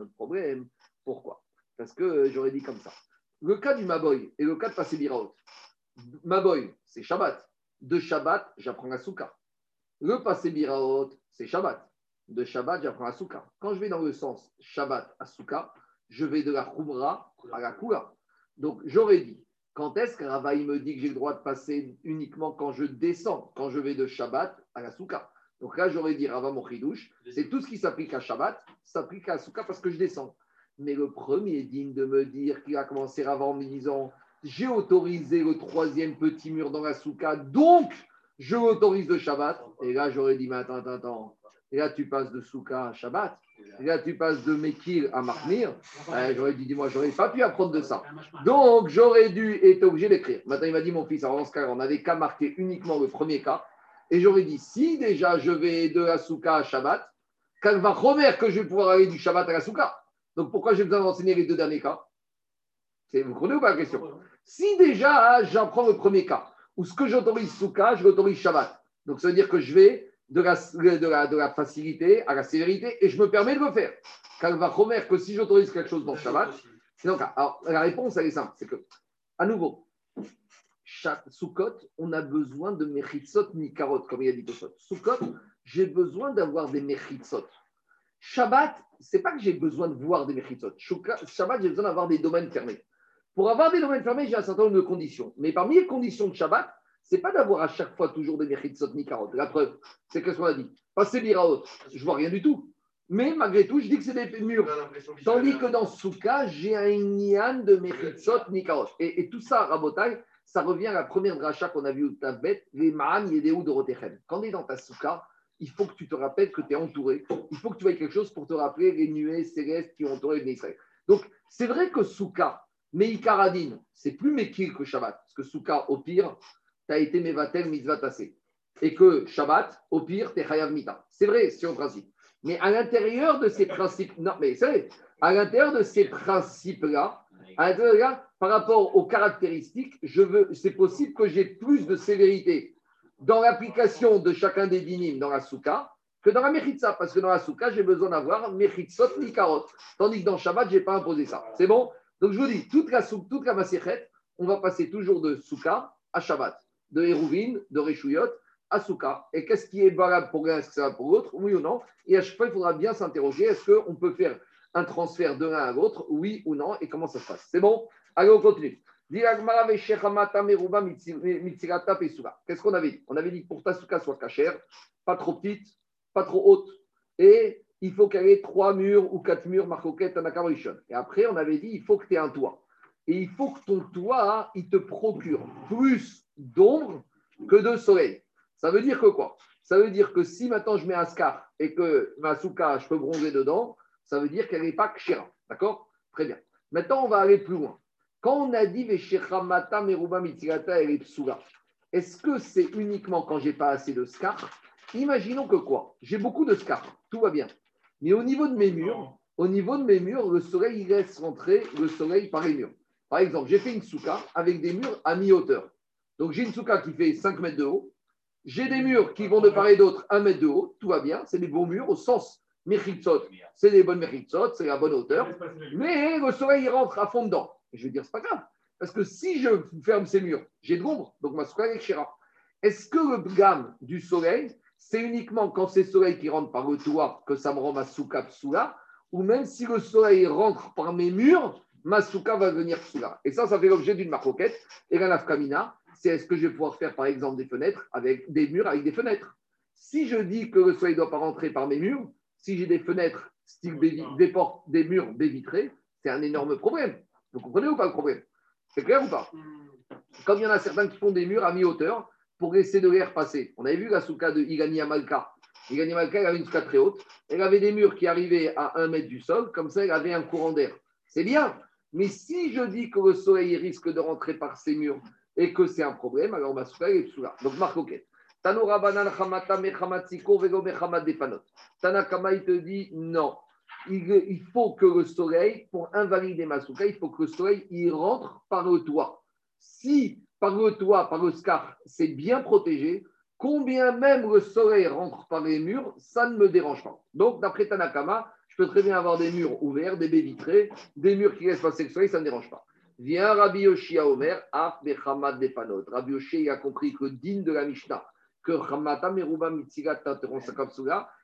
autre problème. Pourquoi? Parce que j'aurais dit comme ça. Le cas du Maboy et le cas de Passé Biraot. Maboy, c'est Shabbat. De Shabbat, j'apprends la Souka. Le Passé Biraot, c'est Shabbat. De Shabbat, j'apprends la Souka. Quand je vais dans le sens Shabbat à Souka, je vais de la Khumra à la Kula. Donc, j'aurais dit, quand est-ce que Rava il me dit que j'ai le droit de passer uniquement quand je descends, quand je vais de Shabbat à la Souka Donc là, j'aurais dit Rava Mochidouche, c'est tout ce qui s'applique à Shabbat, s'applique à Souka parce que je descends. Mais le premier digne de me dire qu'il a commencé Rava en me disant j'ai autorisé le troisième petit mur dans la Souka, donc je l'autorise de Shabbat. Et là, j'aurais dit mais attends, attends, attends. Et là, tu passes de Souka à Shabbat. Et là, tu passes de Mekil à Mahmir. Euh, j'aurais dit, dis-moi, j'aurais pas pu apprendre de ça. Donc, j'aurais dû être obligé d'écrire. Maintenant, il m'a dit, mon fils, alors dans ce cas, on n'avait qu'à marquer uniquement le premier cas. Et j'aurais dit, si déjà je vais de la Souka à Shabbat, qu'elle va remettre que je vais pouvoir aller du Shabbat à la Souka. Donc, pourquoi j'ai besoin d'enseigner les deux derniers cas? Vous comprenez ou pas la question? Si déjà, j'apprends le premier cas, où ce que j'autorise Souka, je l'autorise Shabbat. Donc, ça veut dire que je vais de la, facilité à la sévérité et je me permets de le faire. Car va remettre que si j'autorise quelque chose dans Shabbat, c'est donc, alors, la réponse, elle est simple. C'est que, à nouveau, chaque Sukkot, on a besoin de mechitzot nikarot, comme il a dit Tosot. Sukkot, j'ai besoin d'avoir des mechitzot. Shabbat, c'est pas que j'ai besoin de voir des. Shuka- Shabbat, j'ai besoin d'avoir des domaines fermés. Pour avoir des domaines fermés, j'ai un certain nombre de conditions. Mais parmi les conditions de Shabbat, c'est pas d'avoir à chaque fois toujours des mechitzot nikarot. La preuve, c'est qu'est-ce qu'on a dit Passer biraot, je vois rien du tout. Mais malgré tout, je dis que c'est des murs. Tandis que dans Souka, j'ai un Inyan de Mechitzot Nikarot. Et, et tout ça, Rabotai, ça revient à la première dracha qu'on a vue au Tabet, les Ma'an Yedeu de Rotechem. Quand on est dans ta Souka, il faut que tu te rappelles que tu es entouré. Il faut que tu vois quelque chose pour te rappeler les nuées célestes qui ont entouré Israël. Donc, c'est vrai que Souka, Meikaradin, c'est plus Mekil que Shabbat. Parce que Souka, au pire, tu as été Mevatel Mitzvah. Et que Shabbat, au pire, tu es Mita. C'est vrai, c'est en principe. Mais à l'intérieur de ces principes, non, mais c'est à l'intérieur de ces principes-là, à l'intérieur là, par rapport aux caractéristiques, je veux, c'est possible que j'ai plus de sévérité dans l'application de chacun des dynimes dans la souka que dans la mechitza, parce que dans la souka, j'ai besoin d'avoir mechitzot nikarot, tandis que dans Shabbat, je n'ai pas imposé ça. C'est bon? Donc je vous dis, toute la, sou- toute la maséchet, on va passer toujours de souka à Shabbat, de Hérouvine, de Réchouillot à souka. Et qu'est-ce qui est valable pour l'un, est-ce que ça va pour l'autre, oui ou non? Et à chaque fois, il faudra bien s'interroger, est-ce qu'on peut faire un transfert de l'un à l'autre, oui ou non, et comment ça se passe? C'est bon? Allez, on continue. Qu'est-ce qu'on avait dit? On avait dit que pour ta souka soit cachère, pas trop petite, pas trop haute, et il faut qu'elle ait trois murs ou quatre murs, marcoquette, anakamrishon. Et après, on avait dit il faut que tu aies un toit. Et il faut que ton toit, il te procure plus d'ombre que de soleil. Ça veut dire que quoi? Ça veut dire que si maintenant je mets un scar et que ma souka, je peux bronzer dedans, ça veut dire qu'elle n'est pas kshira. D'accord? Très bien. Maintenant, on va aller plus loin. Quand on a dit Meruba Mitzilata et Psula, est-ce que c'est uniquement quand j'ai pas assez de scar? Imaginons que quoi? J'ai beaucoup de scar, tout va bien. Mais au niveau de mes murs, au niveau de mes murs, le soleil il laisse rentrer le soleil par les murs. Par exemple, j'ai fait une souka avec des murs à mi-hauteur. Donc j'ai une souka qui fait 5 mètres de haut. J'ai des murs qui vont de part et d'autre 1 mètre de haut. Tout va bien. C'est des beaux murs au sens Mechitzot. C'est des bonnes Mechitzot, c'est la bonne hauteur. Mais le soleil il rentre à fond dedans. Je vais dire, c'est pas grave. Parce que si je ferme ces murs, j'ai de l'ombre. Donc ma souka est Kshira. Est-ce que le gamme du soleil, c'est uniquement quand c'est le soleil qui rentre par le toit que ça me rend ma souka psoula, ou même si le soleil rentre par mes murs, ma souka va devenir psoula. Et ça, ça fait l'objet d'une marcoquette. Et la nafkamina, c'est est-ce que je vais pouvoir faire par exemple des fenêtres avec des murs avec des fenêtres? Si je dis que le soleil ne doit pas rentrer par mes murs, si j'ai des fenêtres style des portes, des murs baie vitrés, c'est un énorme problème. Vous comprenez ou pas le problème? C'est clair ou pas? Comme il y en a certains qui font des murs à mi-hauteur pour laisser de l'air passer. On avait vu la souka de Igani Amalka. Igani Amalka, elle avait une souka très haute. Elle avait des murs qui arrivaient à un mètre du sol, comme ça, elle avait un courant d'air. C'est bien. Mais si je dis que le soleil risque de rentrer par ces murs et que c'est un problème, alors ma souka elle est souka. Donc, marque OK. Tanoura banan chamata mechamatziko vego mechamat depanot. Tanakama, il te dit non. Il, il faut que le soleil, pour invalider ma souka, il faut que le soleil il rentre par le toit. Si par le toit, par le scar, c'est bien protégé, combien même le soleil rentre par les murs, ça ne me dérange pas. Donc, d'après Tanakama, je peux très bien avoir des murs ouverts, des baies vitrées, des murs qui laissent passer le soleil, ça ne me dérange pas. Vient Rabbi Yoshi à Omer, Af Bechamad Depanot. Rabbi Yoshi il a compris que din de la Mishnah, que Hamata Meruba Mitzigat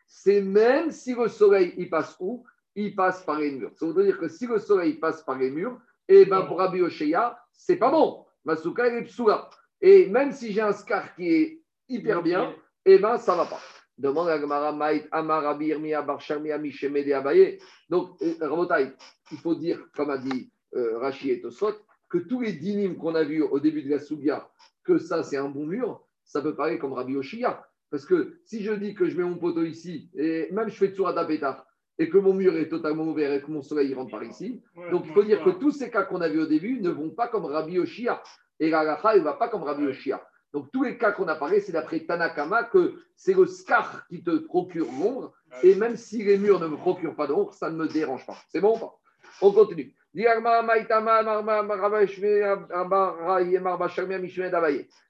c'est même si le soleil il passe où? Il passe par les murs. Ça veut dire que si le soleil passe par les murs, et ben pour Rabbi Yoshia, c'est pas bon. Masuka elle est psoula. Et même si j'ai un scar qui est hyper bien, et ben ça va pas. Demande à Gemara Maït Amar Abaye. Donc, euh, Rabotai, il faut dire, comme a dit euh, Rashi et Tosot, que tous les dynimes qu'on a vus au début de la Sougia, que ça c'est un bon mur, ça peut parler comme Rabbi Yoshia. Parce que si je dis que je mets mon poteau ici, et même je fais Tsurat Pétard, et que mon mur est totalement ouvert et que mon soleil il rentre par ici, donc il faut dire que tous ces cas qu'on a vus au début ne vont pas comme Rabbi Yoshia. Et la Racha, il ne va pas comme Rabbi Yoshia. Donc tous les cas qu'on a parlé, c'est d'après Tanakama que c'est le scar qui te procure l'ombre. Et même si les murs ne me procurent pas d'ombre, ça ne me dérange pas. C'est bon ou pas? On continue.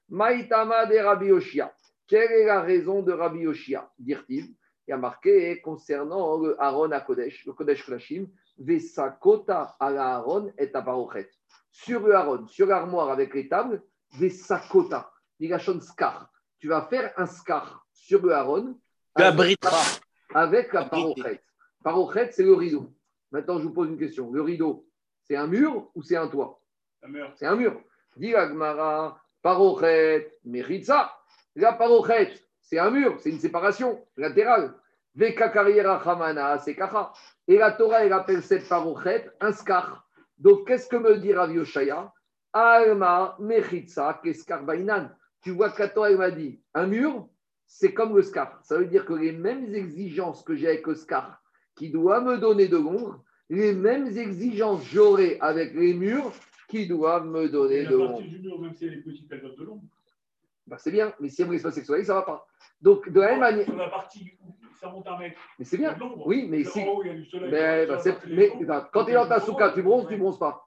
Maïtama de Rabbi Yoshia. Quelle est la raison de Rabbi Yoshia Dire-t-il il y a marqué concernant le Aaron à Kodesh, le Kodesh Klashim, Vesakota à la Aaron et à Parochet. Sur le Aaron, sur l'armoire avec les tables, Vesakota, Digashon Skar. Tu vas faire un Skar sur le Aaron avec, avec la Parochet. Parochet, c'est le rideau. Maintenant, je vous pose une question. Le rideau, c'est un mur ou c'est un toit. C'est un mur. Dit Agmara, Parochet, Meritza. La Parochet, c'est un mur, c'est une séparation latérale. C'est kacha. Et la Torah, elle appelle cette parochet un skar. Donc, qu'est-ce que me dit Rav Yoshaya? Alma mechitza keskar bainan. Tu vois que la Torah, elle m'a dit un mur, c'est comme le scar. Ça veut dire que les mêmes exigences que j'ai avec le scar, qui doit me donner de l'ombre, les mêmes exigences j'aurai avec les murs qui doivent me donner de l'ombre. partie du mur, même si elle est petite, elle donne de l'ombre. Bah, c'est bien, mais si elle me laisse passer le soleil, ça ne va pas. Donc, de la même manière. Sur la partie où ça monte un mètre. Mais c'est bien. Oui, mais Sur si. soleil. Mais, bah, quand tu es dans ta souka, tu bronzes, tu bronzes pas.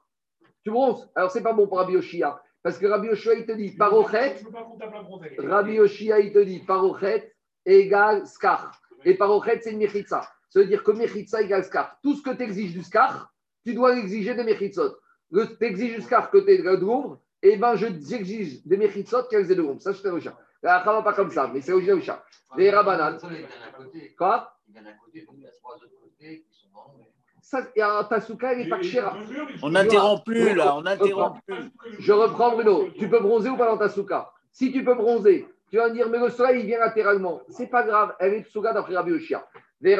Tu bronzes. Alors, c'est pas bon pour Rabbi Yoshia. Parce que Rabbi Yoshia, il te dit parochet. Pas. Rabbi Yoshia, il te dit parochet égale scar. Et parochet, c'est une mechitza. Ça veut dire que mechitza égale scar. Tout ce que tu exiges du scar, tu dois l'exiger des mechitzot. Tu exiges du scar que tu aies de l'ombre, et ben je t'exige des mechitzot qu'elles aient de l'ombre. Ça, je te le La ne va pas comme ça, mais c'est aussi le chat. Les Rabbanan. Le soleil, il vient d'un côté. Quoi Il vient d'un côté, donc il y a trois autres côtés qui sont dans l'ombre. Ça, et alors, ta souka, elle n'est pas il faut- On n'interrompt plus, là, on n'interrompt plus. Je reprends Bruno. Tu peux bronzer ou pas dans ta souka Si tu peux bronzer, tu vas me dire, mais le soleil, il vient latéralement. C'est pas grave, elle est souka d'après Rabbi Yoshia. Les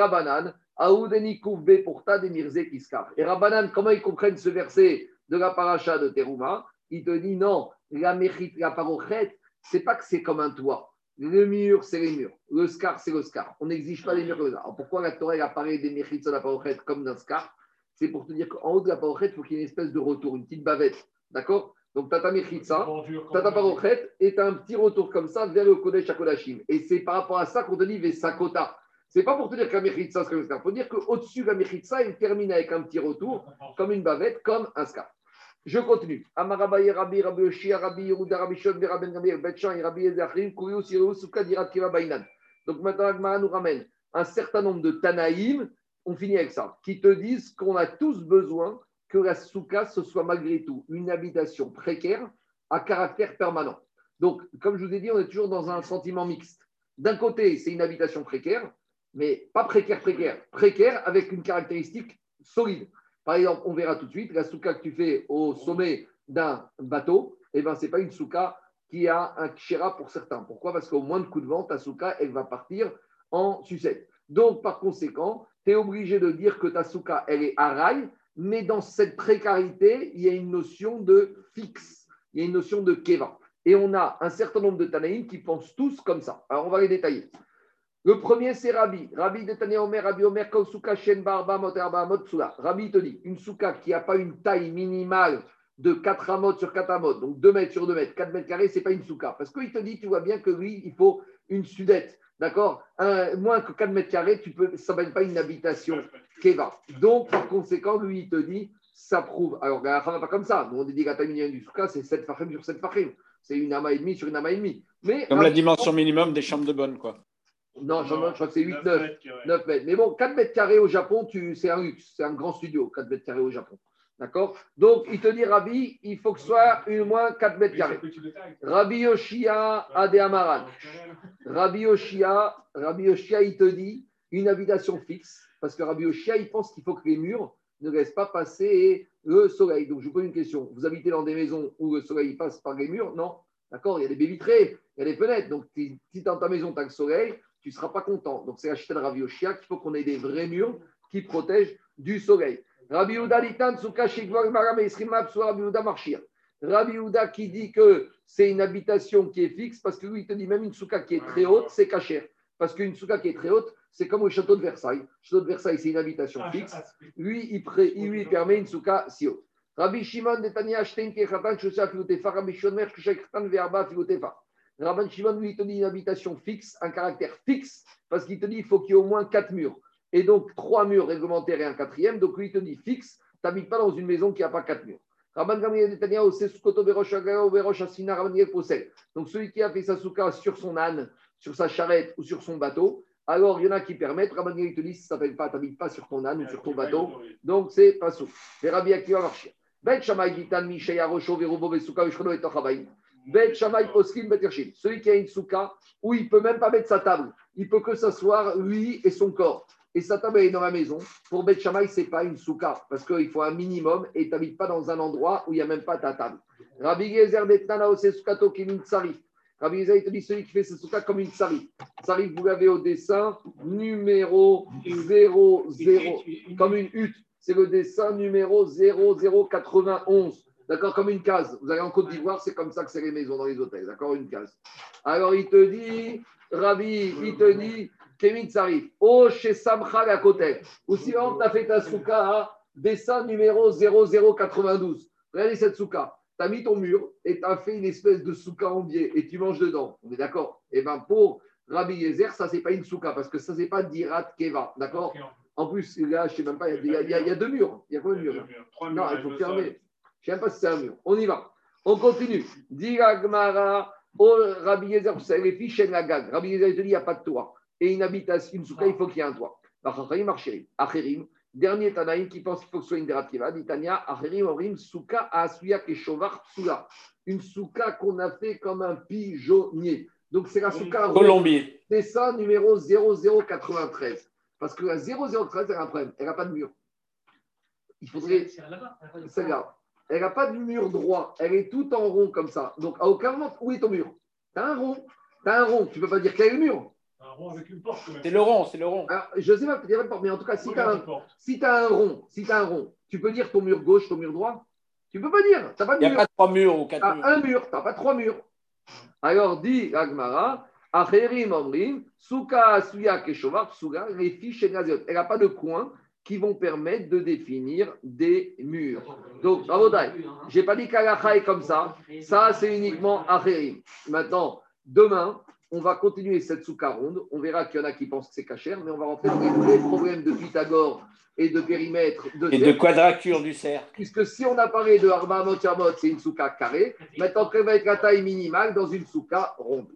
Kiskar. Et Rabbanan, comment ils comprennent ce verset de la paracha de Teruma? Il te dit, non, la, mérite, la parochet, c'est pas que c'est comme un toit. Le mur, c'est les murs. Le scar, c'est le scar. On n'exige pas des murs comme ça. Alors pourquoi la Torah apparaît des mérites sur la parochet comme d'un scar? C'est pour te dire qu'en haut de la parochet, il faut qu'il y ait une espèce de retour, une petite bavette. D'accord? Donc, tu as ta Bordure, tu un petit retour comme ça vers le Kodesh HaKodashim. Et c'est par rapport à ça qu'on te dit Vesakota. C'est pas pour te dire que la mechitza, c'est ça. Il faut dire qu'au-dessus de la mechitza, il termine avec un petit retour, comme une bavette, comme un scar. Je continue. Amarabaye Rabbi, Rabbi Rabbi Yehuda, Rabbi Shon, Rabbi Rabbi Betchan et Rabbi Souka, Dirat, Kiva, Bainan. Donc maintenant, Agmara nous ramène un certain nombre de Tanaïm, on finit avec ça, qui te disent qu'on a tous besoin que la souka, ce soit malgré tout une habitation précaire à caractère permanent. Donc, comme je vous ai dit, on est toujours dans un sentiment mixte. D'un côté, c'est une habitation précaire, mais pas précaire, précaire, précaire avec une caractéristique solide. Par exemple, on verra tout de suite, la souka que tu fais au sommet d'un bateau, eh ben, ce n'est pas une souka qui a un kshera pour certains. Pourquoi? Parce qu'au moins de coup de vent, ta souka, elle va partir en sucette. Donc, par conséquent, tu es obligé de dire que ta souka, elle est à rail, mais dans cette précarité, il y a une notion de fixe, il y a une notion de keva. Et on a un certain nombre de Tanaïm qui pensent tous comme ça. Alors, on va les détailler. Le premier, c'est Rabbi. Rabbi de Tania Omer, Rabbi Omer, Kol Souka, Shen, Barba, Mot, Arba, Mot, Tsula. Rabbi te dit, une souka qui n'a pas une taille minimale de 4 amot sur 4 amot, donc 2 mètres sur 2 mètres, 4 mètres carrés, ce n'est pas une souka. Parce qu'il te dit, tu vois bien que lui, il faut une sudette. D'accord? Moins que 4 mètres carrés, tu peux, ça ne pas une habitation Keva. Donc, par conséquent, lui, il te dit, ça prouve. Alors, la va pas comme ça. Nous, on dit que la taille minimale du souka, c'est 7 fachim sur 7 fachim. C'est une ama et demi sur une ama et demi. Mais, Comme la dimension minimum des chambres de bonne, quoi. Non, je, je crois que c'est 8, 9 9. mètres carrés. 9 mètres. Mais bon, 4 mètres carrés au Japon, tu, c'est un luxe, c'est un grand studio, 4 mètres carrés au Japon. D'accord? Donc, il te dit, Rabbi, il faut que ce soit au moins 4 mètres carrés. Rabbi Yoshia Ade Amaran. Rabbi Yoshia, Rabbi Yoshia, il te dit une habitation fixe, parce que Rabbi Yoshia, il pense qu'il faut que les murs ne laissent pas passer le soleil. Donc, je vous pose une question. Vous habitez dans des maisons où le soleil passe par les murs? Non D'accord? Il y a des baies vitrées, il y a des fenêtres. Donc, si si dans ta maison, tu as le soleil, tu ne seras pas content. Donc, c'est la chita de Rabbi Yoshia qu'il faut qu'on ait des vrais murs qui protègent du soleil. Rabbi soit Rabbi Yehuda qui dit que c'est une habitation qui est fixe, parce que lui, il te dit même une souka qui est très haute, c'est cachère. Parce qu'une souka qui est très haute, c'est comme au château de Versailles. Le château de Versailles, c'est une habitation Ah, fixe. ah, c'est- Lui, il, pré- il lui permet une souka si haute. Rabbi Shimon Netanya Rabbi Rabbi Shimon, lui, il te dit une habitation fixe, un caractère fixe, parce qu'il te dit il faut qu'il y ait au moins quatre murs. Et donc, trois murs réglementaires et un quatrième. Donc, lui, il te dit fixe, tu n'habites pas dans une maison qui n'a pas quatre murs. Rabban Gamliel Netanya Osesukoto Berosh Berosh Asina, Rabban. Donc, celui qui a fait sa souka sur son âne, sur sa charrette ou sur son bateau, alors il y en a qui permettent, Rabban Gamliel te dit, ça ne pas, tu n'habites pas sur ton âne ou sur ton bateau, donc c'est pas sous. Et Rabbi Akiva marchir. Bet Shamay Gitan Mishaya Rosho Verubo Vesuka Vishkono et. Bet Shamay Poskin Bet. Celui qui a une souka où il peut même pas mettre sa table, il peut que s'asseoir lui et son corps. Et sa table elle est dans la maison. Pour Bet Shamay, c'est pas une souka parce qu'il faut un minimum et tu n'habites pas dans un endroit où il n'y a même pas ta table. Rabbi Gezer Detnana Ose Sukato Kimin Tsarif. Rabbi Gezer, il te dit celui qui fait sa souka comme une tsarif. Tsarif, vous l'avez au dessin numéro 00, comme une hutte. C'est le dessin numéro 0091. D'accord Comme une case. Vous allez en Côte d'Ivoire, c'est comme ça que c'est les maisons dans les hôtels. D'accord Une case. Alors, il te dit, Rabbi, il te dit, Kémin Sarif, oh, chez Samcha à côté. Ou sinon, tu as fait ta souka à dessin numéro 0092. Regardez cette souka. Tu as mis ton mur et tu as fait une espèce de souka en biais et tu manges dedans. On est d'accord? Eh bien, pour Rabbi Yezer, ça, c'est pas une souka parce que ça, c'est pas Dirat Keva. D'accord? En plus, là, je sais même pas, il y, a- il y a- il y a deux murs. Il y a combien de murs non, il faut fermer. Je ne sais même pas si c'est un mur. On y va. On continue. Dit Gmara, oh, Rabbi Yezer, vous savez, les filles chaînent la gag. Rabbi Yezer, il te dit, il n'y a pas de toit. Et une habitation, une souka, il faut qu'il y ait un toit. Archerim. Acherim, dernier Tanaïm qui pense qu'il faut que ce soit une dérativa. Dit Tania, Acherim, Orim, souka, Asuya, Keshovar, Tsula. Une souka qu'on a fait comme un pigeonnier. Donc, c'est la souka Colombier. dessin numéro 0093. Parce que la 0013, elle a un problème. Elle n'a pas de mur. Il faudrait. Celle-là. Elle n'a pas de mur droit. Elle est tout en rond comme ça. Donc, à aucun moment, où est ton mur? Tu as un rond. Tu as un rond. Tu ne peux pas dire quel est le mur. Un rond avec une porte. C'est le rond, c'est le rond. Alors, je ne sais pas, peut-être pas, mais en tout cas, si tu as, un, une porte. si t'as un rond, si tu un rond, tu peux dire ton mur gauche, ton mur droit? Tu peux pas dire. Tu n'as pas Il de n'y a mur. pas trois murs ou quatre Tu as murs. un mur, tu n'as pas trois murs. Alors, dit Agmara, Acherim Omrim, Souka Asuya Keshovar, Psuga, les fiches et. Elle n'a pas de coins qui vont permettre de définir des murs. Donc, Rabotai, je n'ai pas dit qu'Alacha est comme ça. Ça, c'est uniquement Acherim. Maintenant, demain, on va continuer cette souka ronde. On verra qu'il y en a qui pensent que c'est cachère, mais on va rentrer dans les problèmes de Pythagore et de périmètre de Et de quadrature du cercle. Puisque si on a parlé de Arba Yarmot, c'est une souka carrée. Maintenant, quelle va être la taille minimale dans une souka ronde?